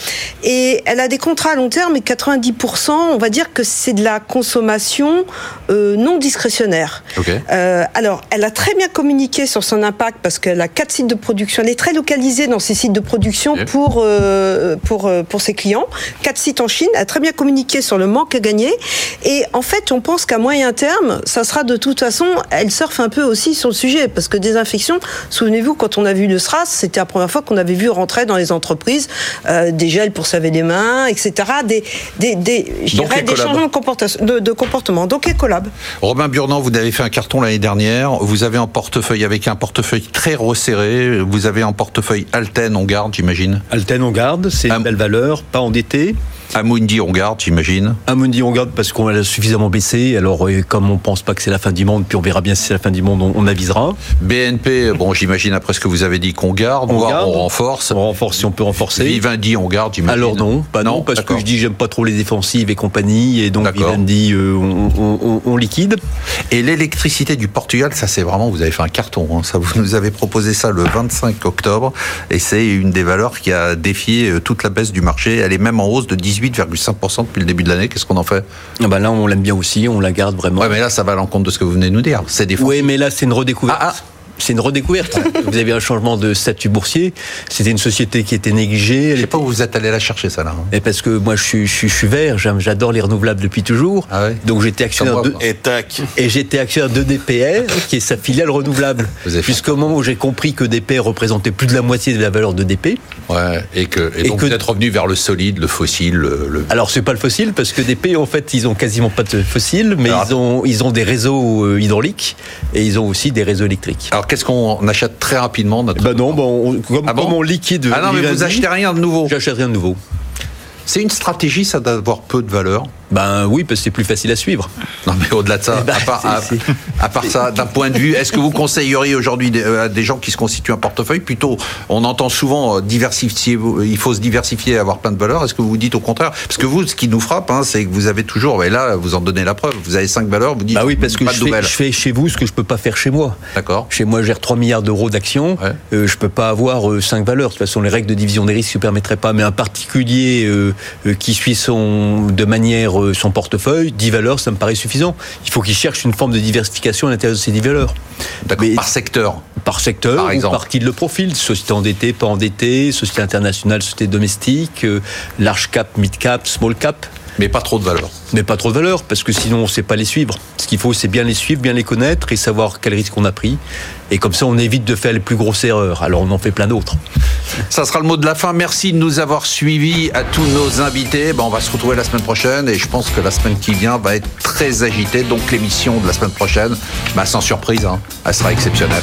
et elle a des contrats à long terme et 90%, on va dire que c'est de la consommation euh, non discrétionnaire. Ok. Euh, alors, elle a très bien communiqué sur son impact parce qu'elle a quatre sites de production. Elle est très localisée dans ses sites de production Ok. pour, euh, pour, euh, pour ses clients. Quatre sites en Chine. Elle a très bien communiqué sur le manque à gagner. Et en fait, on pense qu'à moyen terme, ça sera de toute façon, elle surfe un peu aussi sur le sujet parce que désinfection, souvenez-vous, quand on a vu le SRAS, c'était la première fois qu'on avait vu rentrer dans les entreprises euh, des gels pour saver les mains, etc. Des, des, des, changements de, comporta- de, de comportement. Donc, Ecolab. Robin Burnand, vous avez fait un carton l'année dernière. Vous avez un portefeuille avec un portefeuille très resserré. Vous avez un portefeuille Alten, on garde, j'imagine. Alten, on garde, c'est une belle valeur, pas endetté. Amundi, on garde, j'imagine. Amundi, on garde parce qu'on l'a suffisamment baissé. Alors, euh, comme on pense pas que c'est la fin du monde, puis on verra bien si c'est la fin du monde, on, on avisera. BNP, bon, j'imagine après ce que vous avez dit qu'on garde, On voire garde. on renforce. On renforce si on peut renforcer. Vivendi, on garde, j'imagine. Alors non, pas non, parce que je dis j'aime pas trop les défensives et compagnie, et donc. Vivendi, euh, on, liquide. Et l'électricité du Portugal, ça c'est vraiment, vous avez fait un carton. hein. Ça, vous nous avez proposé ça le 25 octobre, et c'est une des valeurs qui a défié euh, toute la baisse du marché. Elle est même en hausse de 18,5% depuis le début de l'année. Qu'est-ce qu'on en fait? Ah ben là, on l'aime bien aussi, on la garde vraiment. Ouais, mais là, ça va à l'encontre de ce que vous venez de nous dire. C'est des Oui, mais là, c'est une redécouverte. Ah, ah. C'est une redécouverte. vous avez un changement de statut boursier. C'était une société qui était négligée. Elle Je sais pas où vous êtes allé la chercher, ça là. hein. Et parce que moi, je suis, je suis, je suis vert, j'adore les renouvelables depuis toujours. Ah ouais Donc j'étais actionnaire de. Et tac. et j'étais actionnaire de DPR, qui est sa filiale renouvelable. Vous avez fait- Jusqu'au moment où j'ai compris que DPR représentait plus de la moitié de la valeur de DP. Ouais, et que et Et donc que- vous êtes revenu vers le solide, le fossile, le. le- Alors c'est pas le fossile parce que DP en fait ils ont quasiment pas de fossile, mais Alors- ils ont ils ont des réseaux euh, hydrauliques et ils ont aussi des réseaux électriques. Alors qu'est-ce qu'on achète très rapidement notre... Ben non, bon, on- comme, Ah bon comme on liquide. Ah non, mais vous achetez rien de nouveau. J'achète rien de nouveau. C'est une stratégie, ça d'avoir peu de valeur. Ben oui, parce que c'est plus facile à suivre. Non, mais au-delà de ça, Eh ben, à, part, à, à ça, d'un point de vue, est-ce que vous conseilleriez aujourd'hui des, euh, à des gens qui se constituent un portefeuille? Plutôt, on entend souvent euh, diversifier, il faut se diversifier et avoir plein de valeurs. Est-ce que vous vous dites au contraire? Parce que vous, ce qui nous frappe, hein, c'est que vous avez toujours, et là, vous en donnez la preuve, vous avez cinq valeurs, vous dites Bah oui, parce que je fais, nouvelles. je fais chez vous ce que je peux pas faire chez moi. D'accord Chez moi, je gère 3 milliards d'euros d'actions. Ouais. Euh, je peux pas avoir 5 valeurs. De toute façon, les règles de division des risques ne permettraient pas. Mais un particulier euh, euh, qui suit son, de manière euh, son portefeuille, 10 valeurs, ça me paraît suffisant. Il faut qu'il cherche une forme de diversification à l'intérieur de ces 10 valeurs. Mais- Par secteur. Par secteur, Par ou exemple. par qui le profil. Société endettée, pas endettée, société internationale, société domestique, euh, large cap, mid cap, small cap. Mais pas trop de valeurs. Mais pas trop de valeur, parce que sinon on ne sait pas les suivre. Ce qu'il faut, c'est bien les suivre, bien les connaître et savoir quel risque on a pris. Et comme ça, on évite de faire les plus grosses erreurs. Alors on en fait plein d'autres. Ça sera le mot de la fin. Merci de nous avoir suivis à tous nos invités. Ben, on va se retrouver la semaine prochaine et je pense que la semaine qui vient va être très agitée. Donc l'émission de la semaine prochaine, ben, sans surprise, hein, elle sera exceptionnelle.